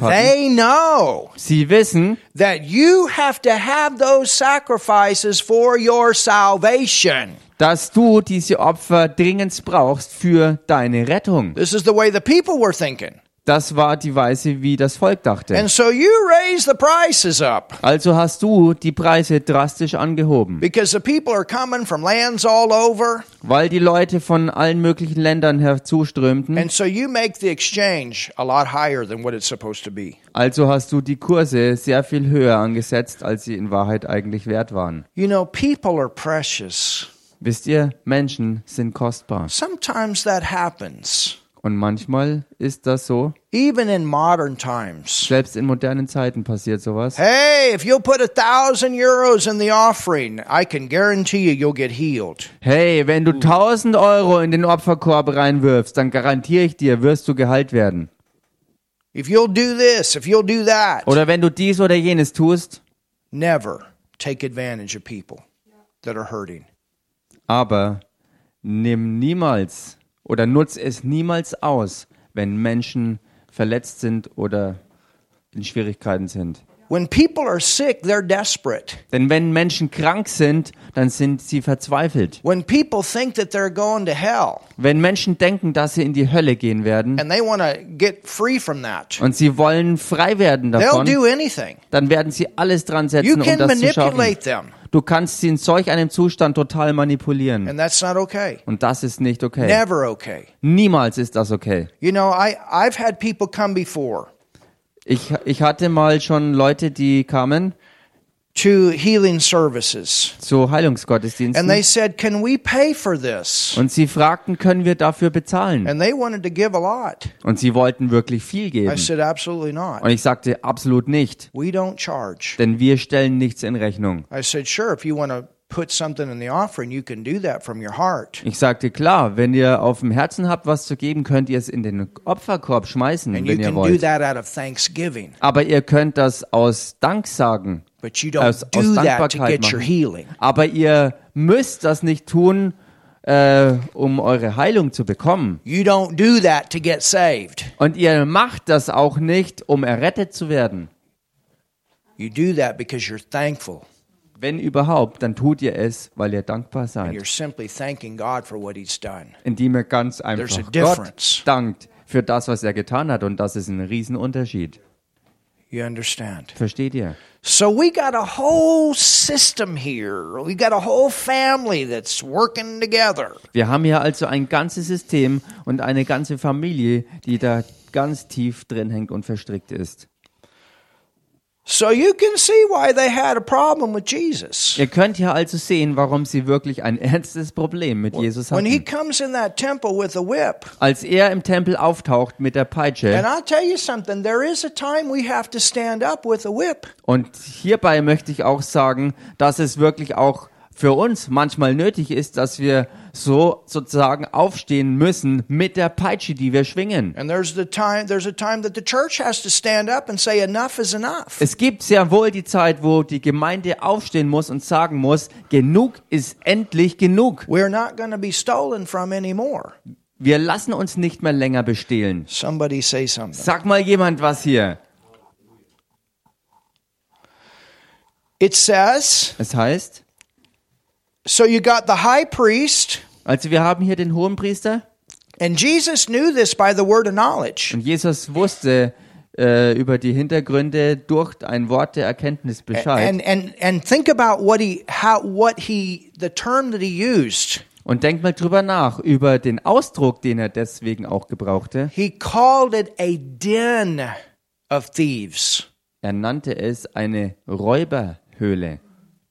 [SPEAKER 1] know
[SPEAKER 2] sie wissen,
[SPEAKER 1] that you have to have those sacrifices for your salvation.
[SPEAKER 2] dass du diese Opfer dringend brauchst für deine Rettung.
[SPEAKER 1] This is the way the people were thinking.
[SPEAKER 2] Das war die Weise, wie das Volk dachte.
[SPEAKER 1] And so you raise the prices up
[SPEAKER 2] Also hast du die Preise drastisch angehoben,
[SPEAKER 1] because the people are coming from lands all over.
[SPEAKER 2] weil die Leute von allen möglichen Ländern herzuströmten.
[SPEAKER 1] So.
[SPEAKER 2] Also hast du die Kurse sehr viel höher angesetzt, als sie in Wahrheit eigentlich wert waren.
[SPEAKER 1] You know, people are precious.
[SPEAKER 2] Wisst ihr, Menschen sind kostbar.
[SPEAKER 1] Sometimes that happens,
[SPEAKER 2] Und manchmal ist das so.
[SPEAKER 1] even in modern times.
[SPEAKER 2] Selbst in modernen Zeiten passiert sowas.
[SPEAKER 1] Hey, if you'll put a thousand euros in the offering, I can guarantee you you'll get healed.
[SPEAKER 2] Hey, wenn du 1000 Euro in den Opferkorb reinwirfst, dann garantiere ich dir, wirst du geheilt werden.
[SPEAKER 1] If you'll do this, if you'll do that,
[SPEAKER 2] Oder wenn du dies oder jenes tust.
[SPEAKER 1] never take advantage of people that are hurting.
[SPEAKER 2] Aber nimm niemals oder nutz es niemals aus, wenn Menschen verletzt sind oder in Schwierigkeiten sind.
[SPEAKER 1] When people are sick, they're desperate.
[SPEAKER 2] Denn wenn Menschen krank sind, dann sind sie verzweifelt.
[SPEAKER 1] When people think that they're going to hell
[SPEAKER 2] Wenn Menschen denken, dass sie in die Hölle gehen werden
[SPEAKER 1] and they want to get free from that,
[SPEAKER 2] und sie wollen frei werden
[SPEAKER 1] they'll
[SPEAKER 2] davon,
[SPEAKER 1] do anything.
[SPEAKER 2] dann werden sie alles dran
[SPEAKER 1] You
[SPEAKER 2] setzen, um
[SPEAKER 1] can
[SPEAKER 2] das zu schaffen.
[SPEAKER 1] manipulate them,
[SPEAKER 2] Du kannst sie in solch einem Zustand total manipulieren.
[SPEAKER 1] and that's not okay.
[SPEAKER 2] Und das ist nicht okay.
[SPEAKER 1] Never okay.
[SPEAKER 2] Niemals ist das okay.
[SPEAKER 1] You know, I, I've had people come before
[SPEAKER 2] Ich, ich hatte mal schon Leute, die kamen
[SPEAKER 1] to healing services,
[SPEAKER 2] zu
[SPEAKER 1] and they
[SPEAKER 2] Heilungsgottesdiensten
[SPEAKER 1] said, Can we pay for this?
[SPEAKER 2] und sie fragten, können wir dafür bezahlen?
[SPEAKER 1] And they wanted to give a lot.
[SPEAKER 2] Und sie wollten wirklich viel
[SPEAKER 1] I
[SPEAKER 2] geben.
[SPEAKER 1] said, Absolutely not.
[SPEAKER 2] Und ich sagte, absolut nicht,
[SPEAKER 1] We don't charge.
[SPEAKER 2] denn wir stellen nichts in Rechnung.
[SPEAKER 1] I said, Sure, if you want to put something in the offering, you can do that from your heart.
[SPEAKER 2] Ich sagte, klar, wenn ihr auf dem Herzen habt, was zu geben, könnt ihr es in den Opferkorb schmeißen,
[SPEAKER 1] And you
[SPEAKER 2] wenn ihr
[SPEAKER 1] can do
[SPEAKER 2] wollt.
[SPEAKER 1] that out of thanksgiving.
[SPEAKER 2] Aber ihr könnt das aus Dank sagen,
[SPEAKER 1] But you
[SPEAKER 2] aus,
[SPEAKER 1] don't
[SPEAKER 2] aus
[SPEAKER 1] do that to
[SPEAKER 2] Dankbarkeit
[SPEAKER 1] get your
[SPEAKER 2] machen.
[SPEAKER 1] healing.
[SPEAKER 2] Aber ihr müsst das nicht tun, äh, um eure Heilung zu bekommen.
[SPEAKER 1] You don't do that to get saved.
[SPEAKER 2] Und ihr macht das auch nicht, um errettet zu werden.
[SPEAKER 1] You do that because you're thankful.
[SPEAKER 2] Wenn überhaupt, dann tut ihr es, weil ihr dankbar seid.
[SPEAKER 1] you're simply thanking God for what He's done.
[SPEAKER 2] Indem ihr ganz einfach. Gott dankt für das, was er getan hat. Und das ist ein Riesenunterschied.
[SPEAKER 1] You understand?
[SPEAKER 2] Versteht ihr?
[SPEAKER 1] So we got a whole system here. We got a whole family that's working together.
[SPEAKER 2] Wir haben hier also ein ganzes System und eine ganze Familie, die da ganz tief drin hängt und verstrickt ist.
[SPEAKER 1] So you can see why they had a problem with Jesus.
[SPEAKER 2] Ihr könnt hier also sehen, warum sie wirklich ein ernstes Problem mit Jesus
[SPEAKER 1] When he
[SPEAKER 2] hatten.
[SPEAKER 1] comes in that temple with a whip,
[SPEAKER 2] Als er im Tempel auftaucht mit der
[SPEAKER 1] and
[SPEAKER 2] Peitsche,
[SPEAKER 1] I'll tell you something, there is a time we have to stand up with a whip.
[SPEAKER 2] und hierbei möchte ich auch sagen, dass es wirklich auch für uns manchmal nötig ist, dass wir so sozusagen aufstehen müssen mit der Peitsche, die wir schwingen.
[SPEAKER 1] And there's the time there's a time that the church has to stand up and say enough is enough.
[SPEAKER 2] Es gibt sehr wohl die Zeit, wo die Gemeinde aufstehen muss und sagen muss, genug ist endlich genug.
[SPEAKER 1] We're not going to be stolen from anymore.
[SPEAKER 2] Wir lassen uns nicht mehr länger bestehlen.
[SPEAKER 1] Somebody say something.
[SPEAKER 2] Sag mal jemand was hier.
[SPEAKER 1] It says,
[SPEAKER 2] Es heißt,
[SPEAKER 1] so you got the high priest,
[SPEAKER 2] also wir haben hier den Hohenpriester
[SPEAKER 1] and Jesus knew this by the word of knowledge.
[SPEAKER 2] und Jesus wusste äh, über die Hintergründe durch ein Wort der Erkenntnis Bescheid.
[SPEAKER 1] And and and think about what he how what he the term that he used.
[SPEAKER 2] Und denk mal drüber nach, über den Ausdruck, den er deswegen auch gebrauchte.
[SPEAKER 1] He called it a den of thieves.
[SPEAKER 2] Er nannte es eine Räuberhöhle.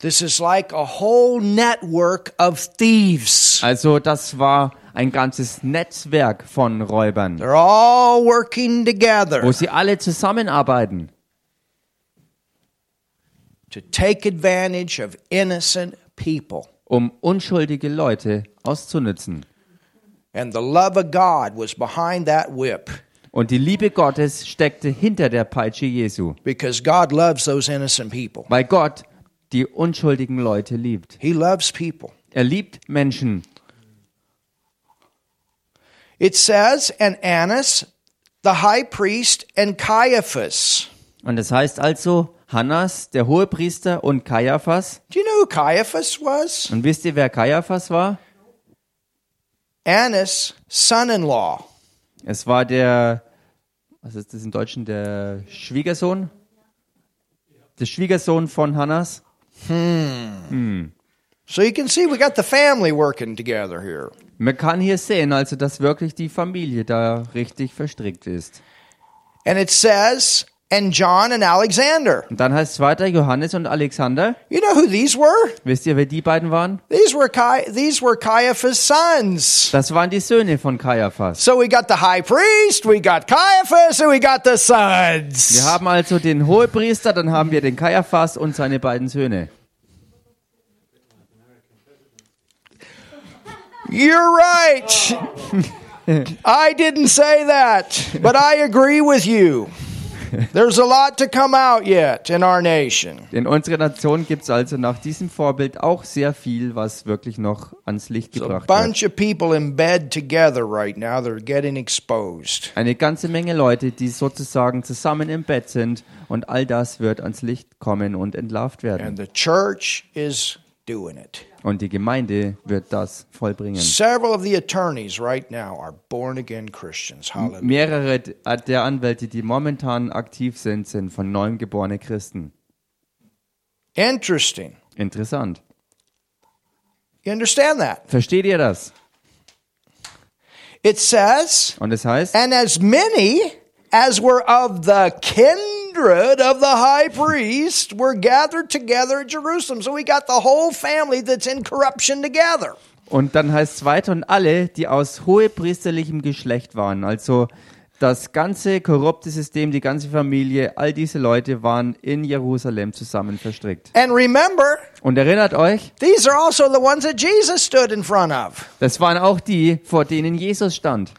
[SPEAKER 1] This is like a whole network of thieves.
[SPEAKER 2] Also das war ein ganzes Netzwerk von Räubern,
[SPEAKER 1] They're all working together
[SPEAKER 2] wo sie alle zusammenarbeiten,
[SPEAKER 1] to take advantage of innocent people.
[SPEAKER 2] um unschuldige Leute auszunützen.
[SPEAKER 1] And the love of God was behind that whip
[SPEAKER 2] Und die Liebe Gottes steckte hinter der Peitsche Jesu,
[SPEAKER 1] because God loves those innocent people.
[SPEAKER 2] weil Gott die unschuldigen Leute liebt.
[SPEAKER 1] He loves people.
[SPEAKER 2] Er liebt Menschen.
[SPEAKER 1] It says, and Annas, the high priest, and Caiaphas.
[SPEAKER 2] Und das heißt also, Hannas, der Hohepriester und Kaiaphas.
[SPEAKER 1] Do you know who Caiaphas was?
[SPEAKER 2] Und wisst ihr, wer Kaiaphas war?
[SPEAKER 1] Annas' son in law.
[SPEAKER 2] Es war der, was ist das im Deutschen, der Schwiegersohn? Der Schwiegersohn von Hannas. Hmm.
[SPEAKER 1] So you can see we got the family working together here.
[SPEAKER 2] Man kann hier sehen, also, dass wirklich die Familie da richtig verstrickt ist.
[SPEAKER 1] And it says, and John and Alexander.
[SPEAKER 2] Und dann heißt es weiter, Johannes und Alexander.
[SPEAKER 1] You know who these were?
[SPEAKER 2] Wisst ihr, wer die beiden waren?
[SPEAKER 1] These were Cai- these were Caiaphas' sons.
[SPEAKER 2] Das waren die Söhne von Kaiaphas.
[SPEAKER 1] So we got the high priest, we got Caiaphas, and we got the
[SPEAKER 2] Wir
[SPEAKER 1] sons.
[SPEAKER 2] haben also den Hohepriester, dann haben wir den Kaiaphas und seine beiden Söhne.
[SPEAKER 1] You're right. [LAUGHS] I didn't say that, but I agree with you. [LAUGHS] There's a lot to come out yet in our nation.
[SPEAKER 2] In unserer Nation gibt es also nach diesem Vorbild auch sehr viel, was wirklich noch ans Licht
[SPEAKER 1] A
[SPEAKER 2] gebracht wird.
[SPEAKER 1] bunch of people in bed together right now. They're getting exposed.
[SPEAKER 2] Eine ganze Menge Leute, die sozusagen zusammen im Bett sind und all das wird ans Licht kommen und entlarvt werden.
[SPEAKER 1] And the church is.
[SPEAKER 2] Und die Gemeinde wird das vollbringen.
[SPEAKER 1] Several of the attorneys right now are born again Christians. Hallelujah.
[SPEAKER 2] Mehrere der Anwälte, die momentan aktiv sind, sind von neuem geborene Christen.
[SPEAKER 1] Interesting.
[SPEAKER 2] Interessant.
[SPEAKER 1] You understand that?
[SPEAKER 2] Versteht ihr das?
[SPEAKER 1] It says,
[SPEAKER 2] Und es heißt,
[SPEAKER 1] and as many as were of the kindred of the high priest were gathered together at Jerusalem. So we got the whole family that's in corruption together.
[SPEAKER 2] und dann heißt es weiter, und alle, die aus hohepriesterlichem Geschlecht waren, also das ganze korrupte System, die ganze Familie, all diese Leute waren in Jerusalem zusammen verstrickt.
[SPEAKER 1] And remember,
[SPEAKER 2] Und erinnert euch,
[SPEAKER 1] these are also the ones that Jesus stood in front of.
[SPEAKER 2] das waren auch die, vor denen Jesus stand.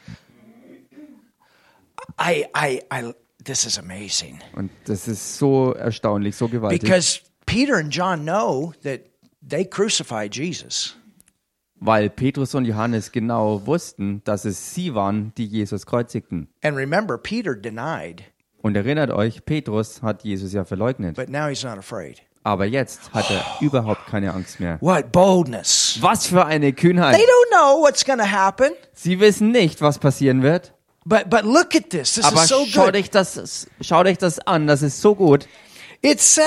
[SPEAKER 1] I, I, I, this is amazing
[SPEAKER 2] Und das ist so erstaunlich, so gewaltig.
[SPEAKER 1] because Peter and John know that they crucified Jesus.
[SPEAKER 2] weil Petrus und Johannes genau wussten, dass es sie waren, die Jesus kreuzigten.
[SPEAKER 1] And remember, Peter denied,
[SPEAKER 2] Und erinnert euch, Petrus hat Jesus ja verleugnet.
[SPEAKER 1] but now he's not afraid.
[SPEAKER 2] Aber jetzt hat er überhaupt keine Angst mehr.
[SPEAKER 1] What boldness!
[SPEAKER 2] Was für eine
[SPEAKER 1] They
[SPEAKER 2] Kühnheit.
[SPEAKER 1] don't know what's to happen,
[SPEAKER 2] Sie wissen nicht, was passieren wird.
[SPEAKER 1] But but look at this. This
[SPEAKER 2] Aber
[SPEAKER 1] is so
[SPEAKER 2] schaut
[SPEAKER 1] good.
[SPEAKER 2] euch das, schaut euch das an, das ist so gut.
[SPEAKER 1] It says